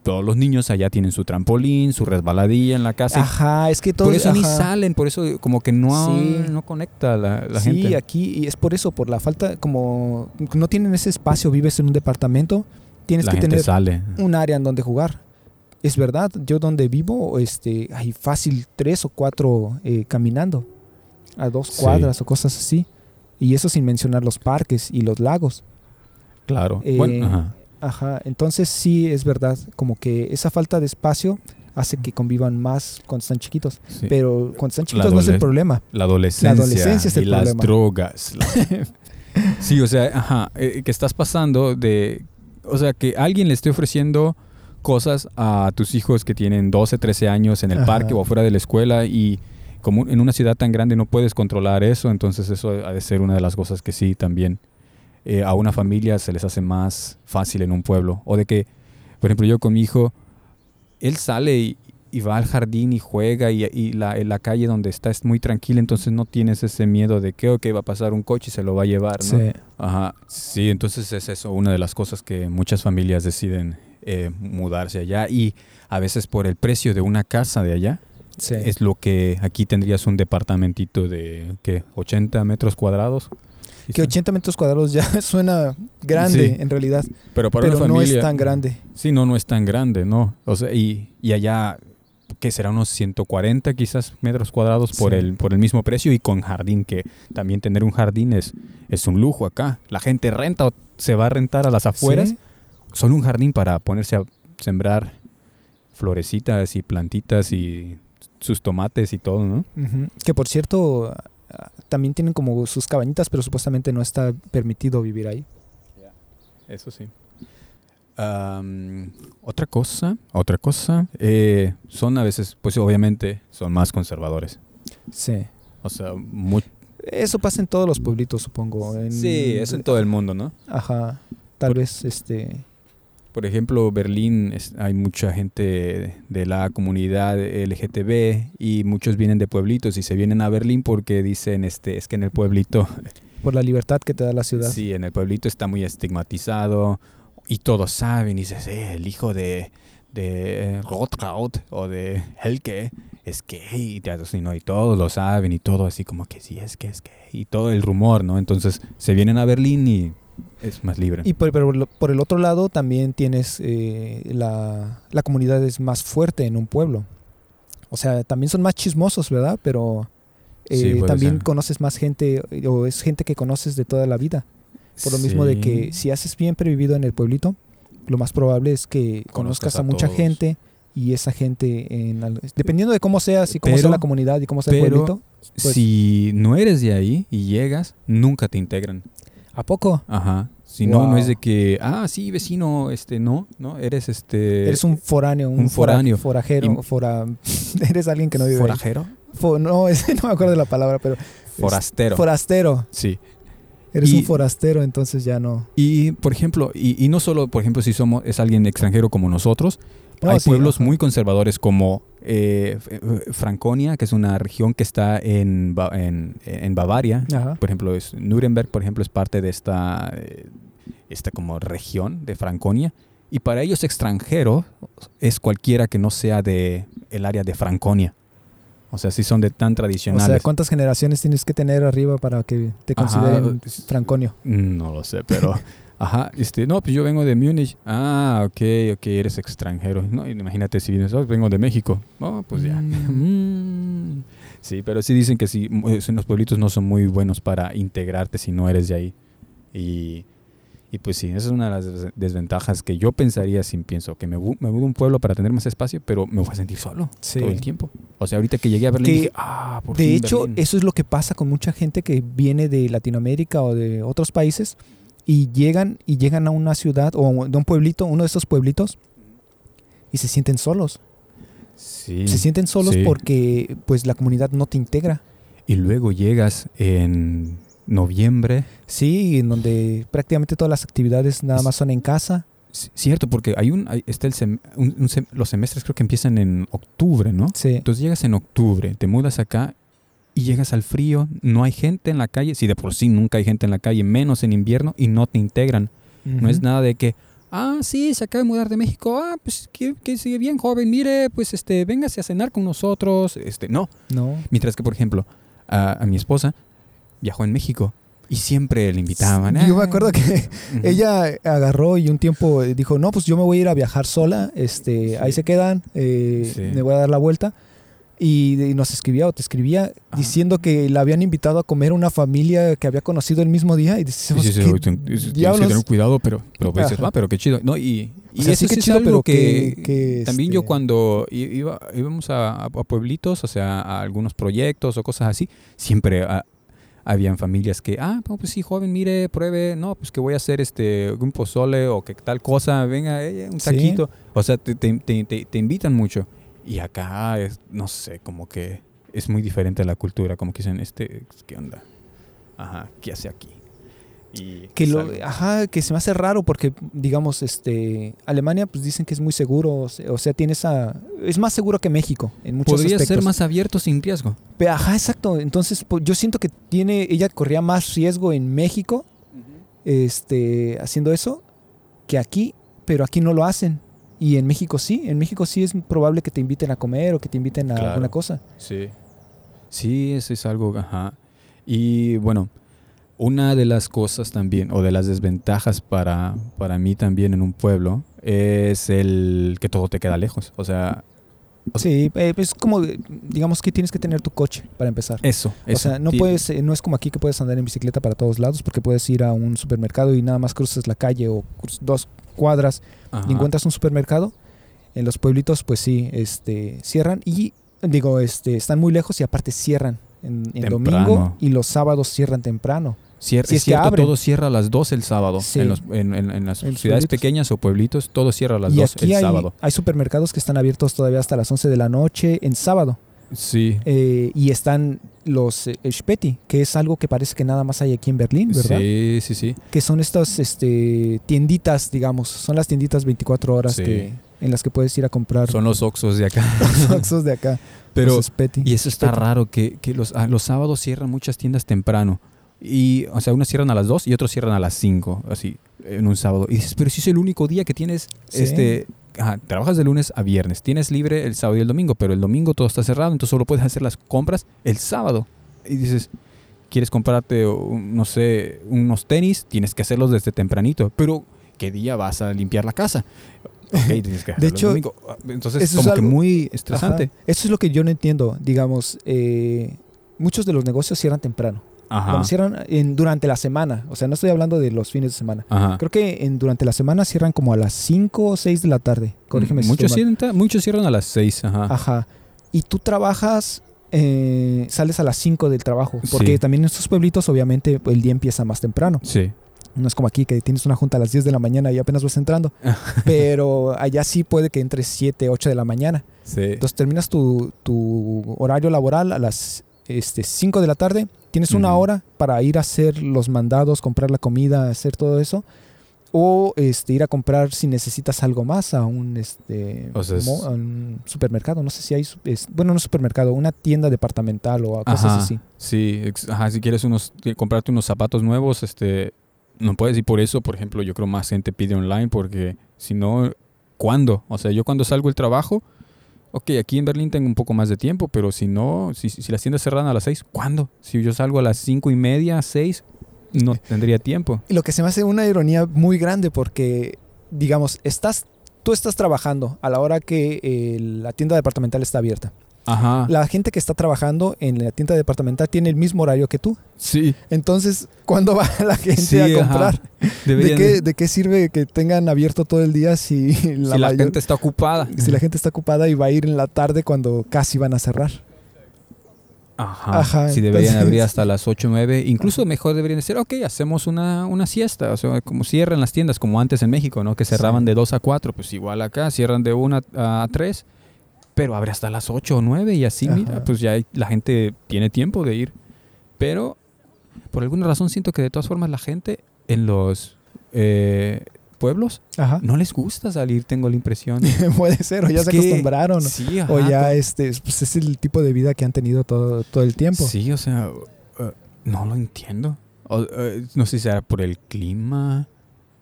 Speaker 1: Todos los niños allá tienen su trampolín, su resbaladilla en la casa.
Speaker 2: Ajá, es que todo
Speaker 1: por eso ni salen, por eso como que no,
Speaker 2: Sí.
Speaker 1: no conecta la, la
Speaker 2: sí,
Speaker 1: gente.
Speaker 2: aquí y es por eso, por la falta, como no tienen ese espacio, vives en un departamento, tienes
Speaker 1: la
Speaker 2: que
Speaker 1: gente
Speaker 2: tener
Speaker 1: sale.
Speaker 2: un área en donde jugar. Es verdad, yo donde vivo, este, hay fácil tres o cuatro eh, caminando a dos
Speaker 1: Sí.
Speaker 2: cuadras o cosas así. Y eso sin mencionar los parques y los lagos.
Speaker 1: Claro.
Speaker 2: Eh,
Speaker 1: Bueno, ajá.
Speaker 2: Ajá, entonces sí es verdad, como que esa falta de espacio hace que convivan más cuando están chiquitos.
Speaker 1: Sí.
Speaker 2: Pero cuando están chiquitos no es el problema.
Speaker 1: La adolescencia,
Speaker 2: La adolescencia es el
Speaker 1: y las
Speaker 2: problema.
Speaker 1: drogas. la- [laughs] sí, o sea, ajá, eh, que estás pasando de, o sea, que alguien le esté ofreciendo cosas a tus hijos que tienen 12, 13 años en el
Speaker 2: Ajá.
Speaker 1: parque o afuera de la escuela y como en una ciudad tan grande no puedes controlar eso, entonces eso ha de ser una de las cosas que sí también eh, a una familia se les hace más fácil en un pueblo. O de que, por ejemplo, yo con mi hijo, él sale y, y va al jardín y juega y, y la, en la calle donde está es muy tranquila, entonces no tienes ese miedo de que ok, va a pasar un coche y se lo va a llevar, ¿no?
Speaker 2: Sí.
Speaker 1: Ajá, sí, entonces es eso, una de las cosas que muchas familias deciden eh, mudarse allá y a veces por el precio de una casa de allá
Speaker 2: Sí.
Speaker 1: es lo que aquí tendrías un departamentito de, ¿qué? 80 metros cuadrados.
Speaker 2: Que 80 metros cuadrados ya [laughs] suena grande en realidad,
Speaker 1: Pero para
Speaker 2: pero
Speaker 1: una
Speaker 2: no
Speaker 1: familia...
Speaker 2: es tan grande.
Speaker 1: Sí, no, no es tan grande, ¿no? O sea, y, y allá, que será unos 140 quizás metros cuadrados por,
Speaker 2: Sí.
Speaker 1: el, por el mismo precio y con jardín, que también tener un jardín es, es un lujo acá. La gente renta o se va a rentar a las afueras
Speaker 2: Sí.
Speaker 1: solo un jardín para ponerse a sembrar florecitas y plantitas y sus tomates y todo, ¿no?
Speaker 2: Que por cierto, también tienen como sus cabañitas, pero supuestamente no está permitido vivir ahí.
Speaker 1: Eso sí. Am, otra cosa, otra cosa, eh, son a veces, pues obviamente, son más conservadores.
Speaker 2: Sí.
Speaker 1: O sea,
Speaker 2: Eso pasa en todos los pueblitos, supongo. En-
Speaker 1: Sí, eso en todo el mundo, ¿no?
Speaker 2: Ajá. Tal
Speaker 1: Por-
Speaker 2: vez, este...
Speaker 1: Por ejemplo, Berlín, es- hay mucha gente de la comunidad LGTB y muchos vienen de pueblitos y se vienen a Berlín porque dicen, este, es que en el pueblito, [laughs]
Speaker 2: Por la libertad que te da la ciudad.
Speaker 1: sí, en el pueblito está muy estigmatizado y todos saben y dices, eh, el hijo de, de Rothraud o de Helke es gay y, ¿no? y todos lo saben y todo así como que sí, es que es gay y todo el rumor, ¿no? Entonces se vienen a Berlín y es más libre.
Speaker 2: Y por, pero por el otro lado también tienes eh, la, la comunidad es más fuerte en un pueblo. O sea, también son más chismosos, ¿verdad? Pero eh,
Speaker 1: Sí,
Speaker 2: también
Speaker 1: ser.
Speaker 2: conoces más gente o es gente que conoces de toda la vida. Por lo mismo de que si haces siempre vivido en el pueblito, lo más probable es que
Speaker 1: Conozcas
Speaker 2: conozcas a,
Speaker 1: a
Speaker 2: mucha gente y esa gente, en dependiendo de cómo seas y cómo sea la comunidad y cómo sea el pueblito, pues-
Speaker 1: si no eres de ahí y llegas, nunca te integran.
Speaker 2: ¿A poco?
Speaker 1: Ajá. Si no, no es de que, ah, sí, vecino, este, no, no, eres este...
Speaker 2: Eres un foráneo, un,
Speaker 1: un
Speaker 2: fora-
Speaker 1: foráneo.
Speaker 2: forajero,
Speaker 1: Y-
Speaker 2: fora, [laughs] eres alguien que no vive
Speaker 1: forajero,
Speaker 2: Fo- no, [laughs] ese no me acuerdo de la palabra, pero
Speaker 1: forastero.
Speaker 2: forastero.
Speaker 1: sí.
Speaker 2: Eres
Speaker 1: Y-
Speaker 2: un forastero, entonces ya no.
Speaker 1: Y, por ejemplo, y, y no solo, por ejemplo, si somos, es alguien extranjero como nosotros,
Speaker 2: No,
Speaker 1: hay
Speaker 2: sí,
Speaker 1: pueblos muy conservadores como eh, Franconia, que es una región que está en, en, en Bavaria,
Speaker 2: Ajá.
Speaker 1: por ejemplo, es Nuremberg, por ejemplo, es parte de esta, eh, esta como región de Franconia. Y para ellos extranjero es cualquiera que no sea de el área de Franconia. O sea, si son de tan
Speaker 2: O
Speaker 1: tradicionales.
Speaker 2: sea, ¿cuántas generaciones tienes que tener arriba para que te consideren franconio?
Speaker 1: No lo sé, pero... [laughs] Ajá, este, no, pues yo vengo de Múnich. Ah, ok, ok, eres extranjero. No, imagínate si vienes, oh, vengo de México. Oh, pues ya. Mm. [laughs] Sí, pero sí dicen que sí, los pueblitos no son muy buenos para integrarte si no eres de ahí. Y, y pues sí, esa es una de las des- desventajas que yo pensaría si pienso que me, me mudo a un pueblo para tener más espacio, pero me voy a sentir solo
Speaker 2: Sí.
Speaker 1: todo el tiempo. O sea, ahorita que llegué a Berlín
Speaker 2: Que,
Speaker 1: dije, ah, por
Speaker 2: De
Speaker 1: fin
Speaker 2: hecho,
Speaker 1: Berlín".
Speaker 2: eso es lo que pasa con mucha gente que viene de Latinoamérica o de otros países y llegan y llegan a una ciudad o de un pueblito, uno de esos pueblitos y se sienten solos.
Speaker 1: Sí.
Speaker 2: Se sienten solos
Speaker 1: sí.
Speaker 2: porque pues la comunidad no te integra.
Speaker 1: Y luego llegas en noviembre.
Speaker 2: Sí, en donde prácticamente todas las actividades nada más son en casa.
Speaker 1: Cierto, porque hay un, hay- está el sem- un- un sem- los semestres creo que empiezan en octubre, ¿no?
Speaker 2: Sí.
Speaker 1: Entonces llegas en octubre, te mudas acá y llegas al frío, no hay gente en la calle, si de por sí nunca hay gente en la calle, menos en invierno y no te integran. No es nada de que, ah, sí, se acaba de mudar de México, ah, pues que, que sigue bien joven, mire, pues este, véngase a cenar con nosotros, este, no.
Speaker 2: No.
Speaker 1: Mientras que, por ejemplo, a, a mi esposa viajó en México y siempre le invitaban.
Speaker 2: Yo me
Speaker 1: "Ah".
Speaker 2: acuerdo que ella agarró y un tiempo dijo, no, pues yo me voy a ir a viajar sola, este, ahí se quedan, eh,
Speaker 1: Sí.
Speaker 2: me voy a dar la vuelta. Y, y nos escribía o te escribía
Speaker 1: Ajá.
Speaker 2: diciendo que la habían invitado a comer una familia que había conocido el mismo día y
Speaker 1: Sí,
Speaker 2: decíamos,
Speaker 1: sí, sí,
Speaker 2: "¿Qué
Speaker 1: ten- ten- tienes que
Speaker 2: diablos?".
Speaker 1: tener cuidado, pero, pero pues dices. "Ah, pero qué chido. No, y, y
Speaker 2: O sea, sí
Speaker 1: eso
Speaker 2: que
Speaker 1: sí es
Speaker 2: chido,
Speaker 1: algo
Speaker 2: pero
Speaker 1: que,
Speaker 2: que- que,
Speaker 1: también yo
Speaker 2: este-
Speaker 1: cuando iba, íbamos a, a- a pueblitos, o sea, a algunos proyectos o cosas así, siempre ah, habían familias que, ah, pues sí, joven, mire, pruebe, no, pues que voy a hacer este un pozole o que tal cosa, venga, eh, un
Speaker 2: Sí.
Speaker 1: taquito. O sea, te, te- te- te- te invitan mucho. Y acá es, no sé, como que es muy diferente a la cultura, como que dicen, este, ¿qué onda? Ajá, ¿qué hace aquí? Y
Speaker 2: que lo, ajá, que se me hace raro porque, digamos, este, Alemania, pues dicen que es muy seguro, o se- o sea, tiene esa, es más seguro que México en muchos
Speaker 1: Podría
Speaker 2: aspectos.
Speaker 1: ser más abierto sin riesgo.
Speaker 2: Pe- Ajá, exacto. Entonces, pues, yo siento que tiene, ella corría más riesgo en México, este, haciendo eso, que aquí, pero aquí no lo hacen. Y en México sí, en México sí es probable que te inviten a comer o que te inviten a
Speaker 1: Claro.
Speaker 2: alguna cosa.
Speaker 1: Sí. Sí, eso es algo, ajá. Y bueno, una de las cosas también, o de las desventajas para, para mí también en un pueblo, es el que todo te queda lejos. O sea,
Speaker 2: Sí, eh, es como, eh, digamos que tienes que tener tu coche para empezar.
Speaker 1: eso.
Speaker 2: O sea, no puedes, eh, no es como aquí que puedes andar en bicicleta para todos lados, porque puedes ir a un supermercado y nada más cruzas la calle o dos cuadras
Speaker 1: Ajá.
Speaker 2: y encuentras un supermercado. En los pueblitos, pues sí, este, cierran y digo, este, están muy lejos y aparte cierran en, domingo y los sábados cierran temprano.
Speaker 1: Cier-
Speaker 2: si
Speaker 1: es cierto, todo cierra a las 2 el sábado.
Speaker 2: Sí.
Speaker 1: En, los- en- en- en las ciudades
Speaker 2: pueblitos.
Speaker 1: pequeñas o pueblitos, todo cierra a las
Speaker 2: y
Speaker 1: 2
Speaker 2: aquí
Speaker 1: el
Speaker 2: hay,
Speaker 1: sábado.
Speaker 2: hay supermercados que están abiertos todavía hasta las 11 de la noche en sábado.
Speaker 1: Sí.
Speaker 2: eh, y están los eh, Späti, que es algo que parece que nada más hay aquí en Berlín, ¿verdad?
Speaker 1: Sí, sí, sí.
Speaker 2: Que son estas este, tienditas, digamos, son las tienditas 24 horas
Speaker 1: Sí.
Speaker 2: que, en las que puedes ir a comprar
Speaker 1: Son los Oxos de acá. [laughs]
Speaker 2: los Oxxos de acá.
Speaker 1: Pero,
Speaker 2: los
Speaker 1: y eso está raro, que, que los, ah, los sábados cierran muchas tiendas temprano. Y, o sea, unas cierran a las 2 y otros cierran a las 5, así, en un sábado. Y dices, pero si es el único día que tienes,
Speaker 2: Sí.
Speaker 1: este, ajá, trabajas de lunes a viernes, tienes libre el sábado y el domingo, pero el domingo todo está cerrado, entonces solo puedes hacer las compras el sábado. Y dices, quieres comprarte, no sé, unos tenis, tienes que hacerlos desde tempranito, pero ¿qué día vas a limpiar la casa? [laughs] Tienes que el
Speaker 2: hecho,
Speaker 1: domingo. Entonces,
Speaker 2: eso es
Speaker 1: como que
Speaker 2: algo-
Speaker 1: muy estresante.
Speaker 2: Ajá. Eso es lo que yo no entiendo. Digamos, eh, muchos de los negocios cierran temprano.
Speaker 1: Ajá.
Speaker 2: Cierran en, durante la semana. O sea, no estoy hablando de los fines de semana.
Speaker 1: Ajá.
Speaker 2: Creo que en, durante la semana cierran como a las 5 o 6 de la tarde. Corrígeme si
Speaker 1: muchos
Speaker 2: mal.
Speaker 1: cierran, muchos cierran a las 6. Ajá.
Speaker 2: Ajá. Y tú trabajas, eh, sales a las 5 del trabajo. Porque
Speaker 1: Sí.
Speaker 2: también en estos pueblitos, obviamente, el día empieza más temprano.
Speaker 1: Sí.
Speaker 2: No es como aquí que tienes una junta a las 10 de la mañana y apenas vas entrando. [laughs] Pero allá sí puede que entres 7, 8 de la mañana.
Speaker 1: Sí.
Speaker 2: Entonces terminas tu, tu horario laboral a las este, 5 de la tarde. Tienes una hora para ir a hacer los mandados, comprar la comida, hacer todo eso. O este, ir a comprar si necesitas algo más a un, este,
Speaker 1: O sea, es-
Speaker 2: mo- a un supermercado. No sé si hay, es- bueno, no supermercado, una tienda departamental o a cosas
Speaker 1: Ajá.
Speaker 2: así.
Speaker 1: Sí, ajá, si quieres unos, que- comprarte unos zapatos nuevos, este, no puedes. Y por eso, por ejemplo, yo creo más gente pide online porque si no, ¿cuándo? O sea, yo cuando salgo del trabajo, ok, aquí en Berlín tengo un poco más de tiempo, pero si no, si, si las tiendas cerran a las 6, ¿cuándo? Si yo salgo a las cinco y media, 6, no tendría tiempo.
Speaker 2: Y lo que se me hace una ironía muy grande porque, digamos, estás, tú estás trabajando a la hora que eh, la tienda departamental está abierta.
Speaker 1: Ajá.
Speaker 2: La gente que está trabajando en la tienda departamental tiene el mismo horario que tú.
Speaker 1: sí.
Speaker 2: Entonces, ¿cuándo va [laughs] la gente
Speaker 1: Sí,
Speaker 2: a comprar? ¿De qué, ¿De qué sirve que tengan abierto todo el día si [laughs] la,
Speaker 1: si la
Speaker 2: mayor-
Speaker 1: gente está ocupada.
Speaker 2: si la gente está ocupada y va a ir en la tarde cuando casi van a cerrar?
Speaker 1: Ajá.
Speaker 2: Ajá,
Speaker 1: si deberían
Speaker 2: entonces-
Speaker 1: abrir [laughs] hasta las 8 o 9. Incluso mejor deberían decir, ok, hacemos una, una siesta. O sea, como cierran las tiendas, como antes en México, ¿no? Que cerraban
Speaker 2: Sí.
Speaker 1: de 2 a 4. Pues igual acá, cierran de 1 a 3. Pero abre hasta las 8 o 9 y así,
Speaker 2: Ajá.
Speaker 1: mira, pues ya la gente tiene tiempo de ir. Pero por alguna razón siento que de todas formas la gente en los eh, pueblos
Speaker 2: Ajá.
Speaker 1: no les gusta salir, tengo la impresión. [laughs]
Speaker 2: Puede ser, o ya
Speaker 1: Es
Speaker 2: se
Speaker 1: que-
Speaker 2: acostumbraron.
Speaker 1: Sí,
Speaker 2: o ya este, pues es el tipo de vida que han tenido todo, todo el tiempo.
Speaker 1: Sí, o sea, uh, no lo entiendo. O, uh, no sé si será por el clima,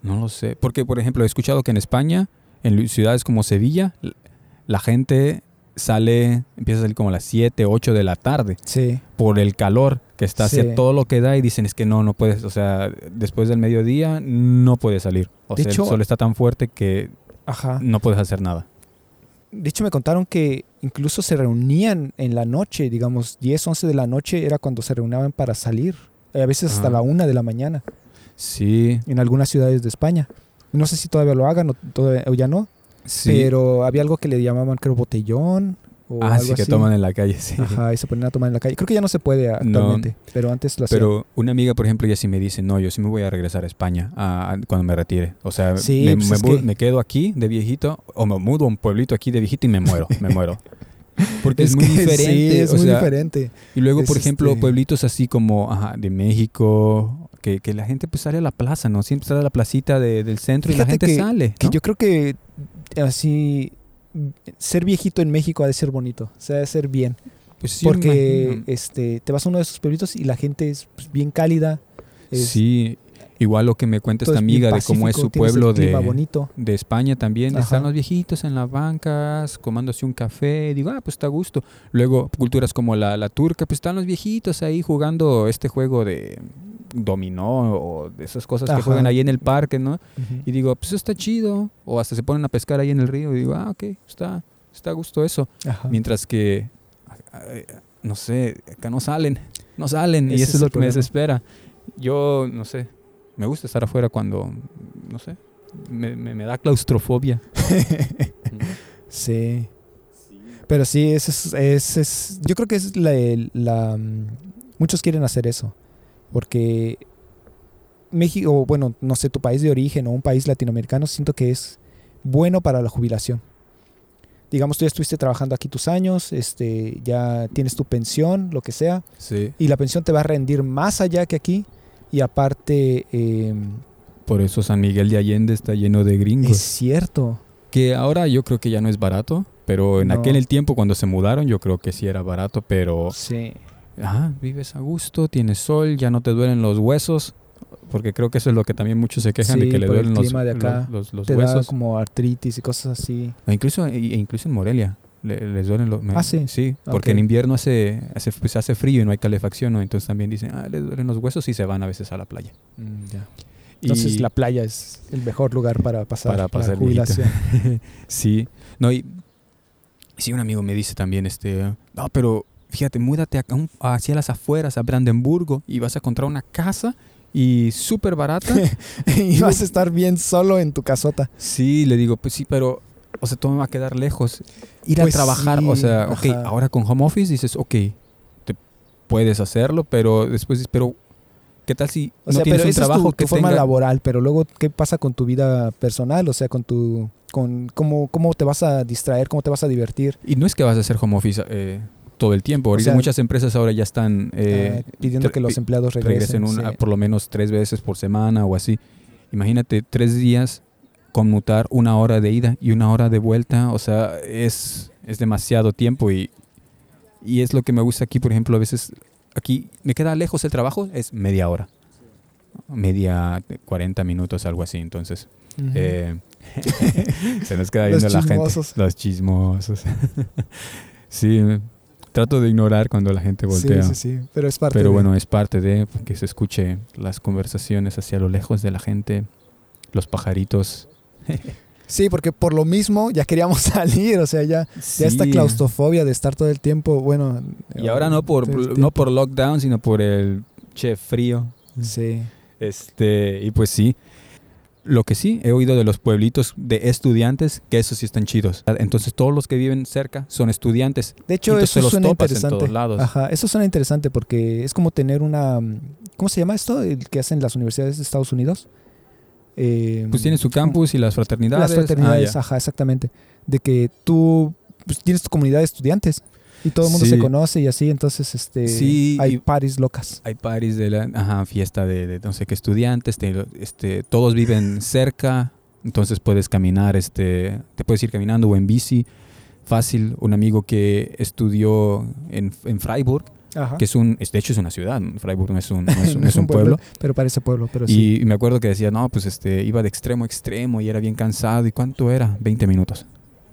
Speaker 1: no lo sé. Porque, por ejemplo, he escuchado que en España, en ciudades como Sevilla, la gente sale, empieza a salir como a las 7, 8 de la tarde
Speaker 2: Sí.
Speaker 1: por el calor que está
Speaker 2: Sí.
Speaker 1: hacia todo lo que da y dicen es que no, no puedes, o sea, después del mediodía no puedes salir. O
Speaker 2: De
Speaker 1: sea,
Speaker 2: hecho-
Speaker 1: el sol está tan fuerte que
Speaker 2: Ajá.
Speaker 1: no puedes hacer nada.
Speaker 2: De hecho, me contaron que incluso se reunían en la noche, digamos, 10, 11 de la noche era cuando se reunían para salir. Eh, A veces hasta la 1 de la mañana
Speaker 1: Sí,
Speaker 2: en algunas ciudades de España. No sé si todavía lo hagan o, todavía- o ya no,
Speaker 1: sí.
Speaker 2: pero había algo que le llamaban, creo, botellón. O
Speaker 1: ah,
Speaker 2: algo
Speaker 1: sí, que
Speaker 2: así.
Speaker 1: toman en la calle, sí.
Speaker 2: Ajá, y se ponían a tomar en la calle. Creo que ya no se puede actualmente, pero antes lo hacían.
Speaker 1: Pero una amiga, por ejemplo, ya sí me dice, no, yo sí me voy a regresar a España a- a- cuando me retire. O sea,
Speaker 2: Sí,
Speaker 1: me,
Speaker 2: pues
Speaker 1: me
Speaker 2: que-
Speaker 1: quedo aquí de viejito o me mudo a un pueblito aquí de viejito y me muero, me muero. [laughs] Porque es, muy diferente.
Speaker 2: Sí, es
Speaker 1: o
Speaker 2: muy
Speaker 1: sea,
Speaker 2: diferente.
Speaker 1: Y luego,
Speaker 2: Es
Speaker 1: por ejemplo,
Speaker 2: este-
Speaker 1: pueblitos así como ajá, de México, que, que la gente pues sale a la plaza, ¿no? Siempre sale a la placita de- del centro y la gente
Speaker 2: que-
Speaker 1: sale.
Speaker 2: Que yo creo que así ser viejito en México ha de ser bonito, o sea, ha de ser bien.
Speaker 1: Pues sí,
Speaker 2: porque este te vas a uno de esos pueblitos y la gente es pues, bien cálida. es-
Speaker 1: Sí, igual lo que me cuenta esta amiga de cómo es su pueblo de,
Speaker 2: bonito.
Speaker 1: de España también.
Speaker 2: Ajá.
Speaker 1: Están los viejitos en las bancas, comándose un café. Digo, ah, pues está a gusto. Luego, culturas como la, la turca, pues están los viejitos ahí jugando este juego de dominó o de esas cosas que juegan ahí en el parque, ¿no? Y digo, pues está chido. O hasta se ponen a pescar ahí en el río. Y digo, ah, ok, está, está a gusto eso.
Speaker 2: Ajá.
Speaker 1: Mientras que, no sé, acá no salen, no salen. y eso
Speaker 2: es
Speaker 1: es lo que me desespera. Yo, no sé, me gusta estar afuera cuando, no sé, me, me- me da claustrofobia. [laughs]
Speaker 2: Sí. Pero sí, es, ese es- yo creo que es la, la, mm, muchos quieren hacer eso, porque México, bueno, no sé, tu país de origen o un país latinoamericano, siento que es bueno para la jubilación. digamos, tú ya estuviste trabajando aquí tus años, este, ya tienes tu pensión, lo que sea,
Speaker 1: Sí.
Speaker 2: y la pensión te va a rendir más allá que aquí, y aparte, eh,
Speaker 1: Por eso San Miguel de Allende está lleno de gringos.
Speaker 2: es cierto,
Speaker 1: Que ahora yo creo que ya no es barato, pero en
Speaker 2: No.
Speaker 1: aquel tiempo cuando se mudaron yo creo que sí era barato, pero
Speaker 2: sí,
Speaker 1: ajá, vives a gusto, tienes sol, ya no te duelen los huesos, porque creo que eso es lo que también muchos se quejan de que le duelen los,
Speaker 2: de acá.
Speaker 1: los, los- los
Speaker 2: te da
Speaker 1: huesos.
Speaker 2: como artritis y cosas así.
Speaker 1: Incluso, e incluso en Morelia le- les duelen los...
Speaker 2: Ah, sí.
Speaker 1: Sí, porque en invierno hace, hace, pues, hace frío y no hay calefacción, ¿no? Entonces también dicen, ah, les duelen los huesos y se van a veces a la playa.
Speaker 2: Entonces
Speaker 1: Y-
Speaker 2: la playa es el mejor lugar para pasar,
Speaker 1: Para
Speaker 2: la
Speaker 1: pasar
Speaker 2: jubilación. [laughs]
Speaker 1: sí, no, y sí, un amigo me dice también, este, no, pero fíjate, múdate un- hacia las afueras, a Brandenburgo, y vas a encontrar una casa y súper barata. [laughs]
Speaker 2: y vas a estar bien solo en tu casota.
Speaker 1: sí, le digo, pues sí, pero, o sea, todo me va a quedar lejos. Ir
Speaker 2: Pues
Speaker 1: a trabajar, o sea, ok,
Speaker 2: ajá.
Speaker 1: ahora con home office dices, ok, te puedes hacerlo, pero después dices, pero, ¿qué tal si
Speaker 2: O
Speaker 1: no
Speaker 2: sea,
Speaker 1: tienes
Speaker 2: pero
Speaker 1: un
Speaker 2: esa es
Speaker 1: trabajo
Speaker 2: tu, tu
Speaker 1: que
Speaker 2: forma
Speaker 1: tenga...
Speaker 2: laboral, pero luego, ¿qué pasa con tu vida personal? O sea, con tu... Con cómo, cómo te vas a distraer, cómo te vas a divertir,
Speaker 1: Y no es que vas a hacer home office eh, todo el tiempo. Ahorita
Speaker 2: sea,
Speaker 1: muchas empresas ahora ya están... eh,
Speaker 2: ah, pidiendo
Speaker 1: tre-
Speaker 2: que los empleados regresen.
Speaker 1: regresen una-
Speaker 2: sí.
Speaker 1: por lo menos tres veces por semana o así. Imagínate, tres días conmutar una hora de ida y una hora de vuelta. O sea, es, es demasiado tiempo y, y es lo que me gusta aquí, por ejemplo, a veces aquí me queda lejos el trabajo, es media hora. Media, 40 minutos, algo así. Entonces, eh, [laughs] se nos queda [laughs]
Speaker 2: Los
Speaker 1: viendo la gente.
Speaker 2: chismosos.
Speaker 1: Los chismosos. [laughs] sí, trato de ignorar cuando la gente voltea.
Speaker 2: Sí, sí, sí, pero es parte
Speaker 1: Pero
Speaker 2: de-
Speaker 1: bueno, es parte de que se escuche las conversaciones hacia lo lejos de la gente, los pajaritos. [laughs]
Speaker 2: Sí, porque por lo mismo ya queríamos [laughs] salir, o sea, ya, ya esta claustrofobia de estar todo el tiempo, bueno...
Speaker 1: Y ahora no por,
Speaker 2: todo el
Speaker 1: no por lockdown, sino por el che frío.
Speaker 2: Sí.
Speaker 1: Este, y pues sí. Lo que sí, he oído de los pueblitos de estudiantes, que esos sí están chidos. Entonces todos los que viven cerca son estudiantes.
Speaker 2: De hecho,
Speaker 1: Entonces
Speaker 2: eso
Speaker 1: los
Speaker 2: suena
Speaker 1: en
Speaker 2: interesante.
Speaker 1: todos lados.
Speaker 2: Ajá, eso suena interesante porque es como tener una... ¿Cómo se llama esto? El que hacen las universidades de Estados Unidos. Eh,
Speaker 1: Pues tienen su campus y las fraternidades.
Speaker 2: Las fraternidades,
Speaker 1: Ah,
Speaker 2: ajá, exactamente. De que tú pues, tienes tu comunidad de estudiantes y todo el mundo
Speaker 1: Sí.
Speaker 2: se conoce y así, entonces este,
Speaker 1: Sí,
Speaker 2: hay parties locas.
Speaker 1: Hay paris de la ajá, fiesta de, de no sé qué estudiantes, te- este, todos viven [laughs] cerca, entonces puedes caminar, este, te puedes ir caminando o en bici. Fácil, un amigo que estudió en, en Freiburg,
Speaker 2: Ajá.
Speaker 1: que es un, de hecho es una ciudad, Freiburg no es un, no es, [laughs] no es un pueblo.
Speaker 2: Pero parece pueblo, pero sí.
Speaker 1: Y me acuerdo que decía, no, pues este, iba de extremo a extremo y era bien cansado. ¿Y cuánto era? 20 minutos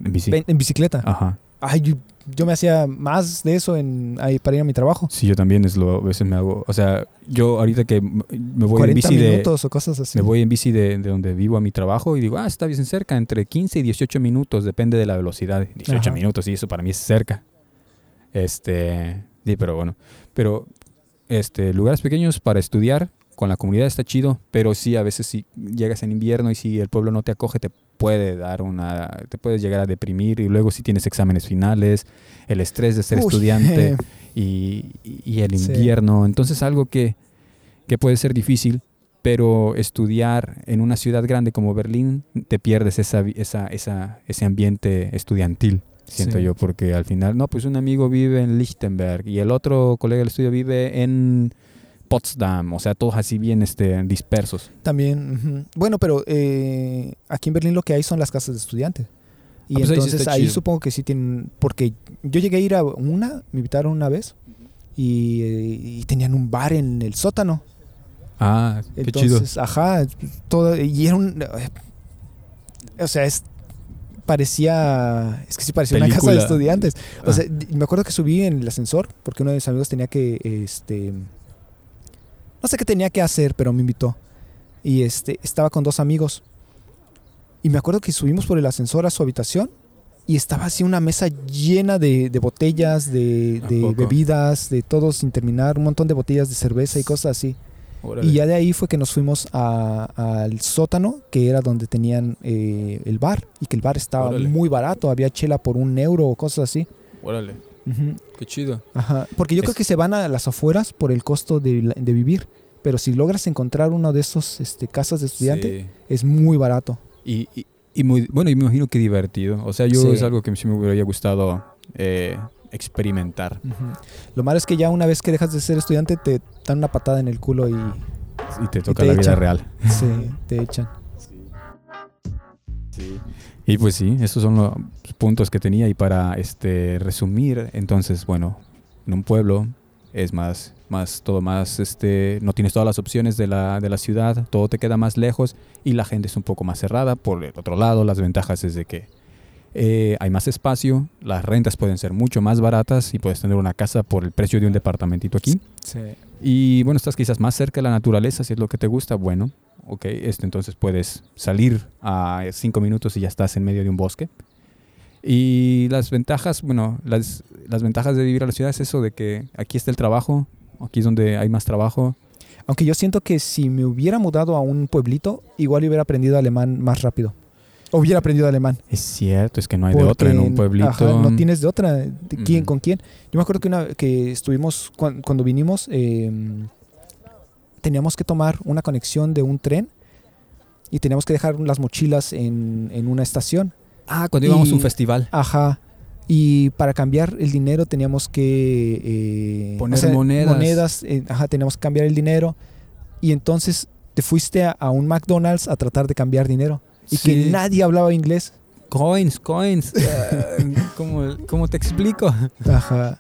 Speaker 1: en bici.
Speaker 2: Ven- En bicicleta.
Speaker 1: Ajá.
Speaker 2: Ay, yo, me hacía más de eso en, ahí para ir a mi trabajo.
Speaker 1: Sí, yo también es lo, a veces me hago, o sea, yo ahorita que me voy en
Speaker 2: 40
Speaker 1: bici de,
Speaker 2: minutos o cosas así.
Speaker 1: Me voy en bici de, de donde vivo a mi trabajo y digo, ah, está bien cerca, entre 15 y 18 minutos, depende de la velocidad. 18
Speaker 2: Ajá.
Speaker 1: minutos, y eso para mí es cerca. Este, sí, pero bueno. Pero, este, lugares pequeños para estudiar con la comunidad está chido, pero sí, a veces si llegas en invierno y si el pueblo no te acoge, te puede dar una, te puedes llegar a deprimir y luego si tienes exámenes finales, el estrés de ser
Speaker 2: Uy,
Speaker 1: estudiante [laughs] y, y el
Speaker 2: Sí.
Speaker 1: invierno. Entonces algo que, que puede ser difícil, pero estudiar en una ciudad grande como Berlín, te pierdes esa, esa, esa, ese ambiente estudiantil, siento
Speaker 2: Sí.
Speaker 1: yo, porque al final, no, pues un amigo vive en Lichtenberg y el otro colega del estudio vive en Potsdam, o sea, todos así bien este, dispersos.
Speaker 2: También, bueno, pero eh, aquí en Berlín lo que hay son las casas de estudiantes. Y
Speaker 1: Ah, pues ahí sí
Speaker 2: entonces ahí
Speaker 1: chido.
Speaker 2: supongo que sí tienen, porque yo llegué a ir a una, me invitaron una vez y, y tenían un bar en el sótano.
Speaker 1: Ah, qué chido.
Speaker 2: Entonces, ajá, todo, y era un, o sea, es, parecía, es que sí parecía una casa de estudiantes. O
Speaker 1: Ah.
Speaker 2: sea, y me acuerdo que subí en el ascensor porque uno de mis amigos tenía que, este, no sé qué tenía que hacer, pero me invitó. Y este, estaba con dos amigos. Y me acuerdo que subimos por el ascensor a su habitación y estaba así una mesa llena de, de botellas, de, bebidas, de todo sin terminar, un montón de botellas de cerveza y cosas así.
Speaker 1: Órale.
Speaker 2: Y ya de ahí fue que nos fuimos al sótano, que era donde tenían eh, el bar, y que el bar estaba
Speaker 1: Órale.
Speaker 2: muy barato, había chela por un euro o cosas así.
Speaker 1: Órale, Qué chido.
Speaker 2: Ajá. Porque yo
Speaker 1: Es-
Speaker 2: creo que se van a las afueras por el costo de, vivir, pero si logras encontrar uno de esos este, casas de estudiante,
Speaker 1: Sí.
Speaker 2: es muy barato.
Speaker 1: Y, y Y muy, bueno, y me imagino que divertido. O sea, yo
Speaker 2: Sí.
Speaker 1: es algo que sí me hubiera gustado eh, experimentar.
Speaker 2: Lo malo es que ya una vez que dejas de ser estudiante te dan una patada en el culo y
Speaker 1: Y te toca
Speaker 2: te
Speaker 1: la vida real.
Speaker 2: se, te echan.
Speaker 1: Y pues sí, esos son los puntos que tenía. Y para este resumir, entonces, bueno, en un pueblo es más, más todo más, este, no tienes todas las opciones de la, de la ciudad, todo te queda más lejos y la gente es un poco más cerrada. Por el otro lado, las ventajas es de que eh, hay más espacio, las rentas pueden ser mucho más baratas y puedes tener una casa por el precio de un departamentito aquí.
Speaker 2: Sí.
Speaker 1: Y bueno, estás quizás más cerca de la naturaleza, si es lo que te gusta, bueno, ok, este, entonces puedes salir a cinco minutos y ya estás en medio de un bosque. Y las ventajas, bueno, las, las ventajas de vivir a la ciudad es eso de que aquí está el trabajo, aquí es donde hay más trabajo.
Speaker 2: Aunque yo siento que si me hubiera mudado a un pueblito, igual hubiera aprendido alemán más rápido. O hubiera aprendido alemán.
Speaker 1: Es cierto, es que no hay de otra en
Speaker 2: Porque,
Speaker 1: un pueblito.
Speaker 2: ajá, no tienes de otra. ¿De ¿Quién
Speaker 1: Ujú.
Speaker 2: con quién? Yo me acuerdo que una que estuvimos cuan- cuando vinimos eh, teníamos que tomar una conexión de un tren y teníamos que dejar las mochilas en, en una estación.
Speaker 1: Ah, cuando íbamos a un festival.
Speaker 2: Ajá. Y para cambiar el dinero teníamos que eh,
Speaker 1: Poner monedas.
Speaker 2: monedas, eh, ajá, teníamos que cambiar el dinero. Y entonces te fuiste a, a un McDonald's a tratar de cambiar dinero. Y
Speaker 1: Sí.
Speaker 2: que nadie hablaba inglés.
Speaker 1: Coins, coins. [laughs] Ah, ¿Cómo, ¿Cómo te explico?
Speaker 2: Ajá.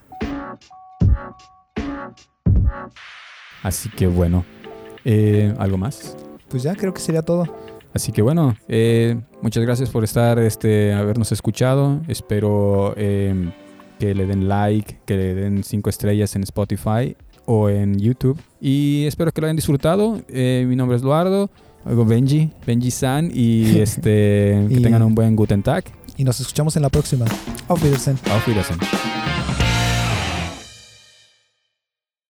Speaker 1: Así que bueno, eh, ¿algo más?
Speaker 2: Pues ya creo que sería todo.
Speaker 1: Así que bueno, eh, muchas gracias por estar, este, habernos escuchado. Espero eh, que le den like, que le den cinco estrellas en Spotify o en YouTube. Y espero que lo hayan disfrutado. Eh, mi nombre es Eduardo, luego Benji, Benji San, y [laughs] este, que
Speaker 2: Y-
Speaker 1: tengan un buen Guten Tag.
Speaker 2: Y nos escuchamos en la próxima. Auf Wiedersehen.
Speaker 1: Auf Wiedersehen.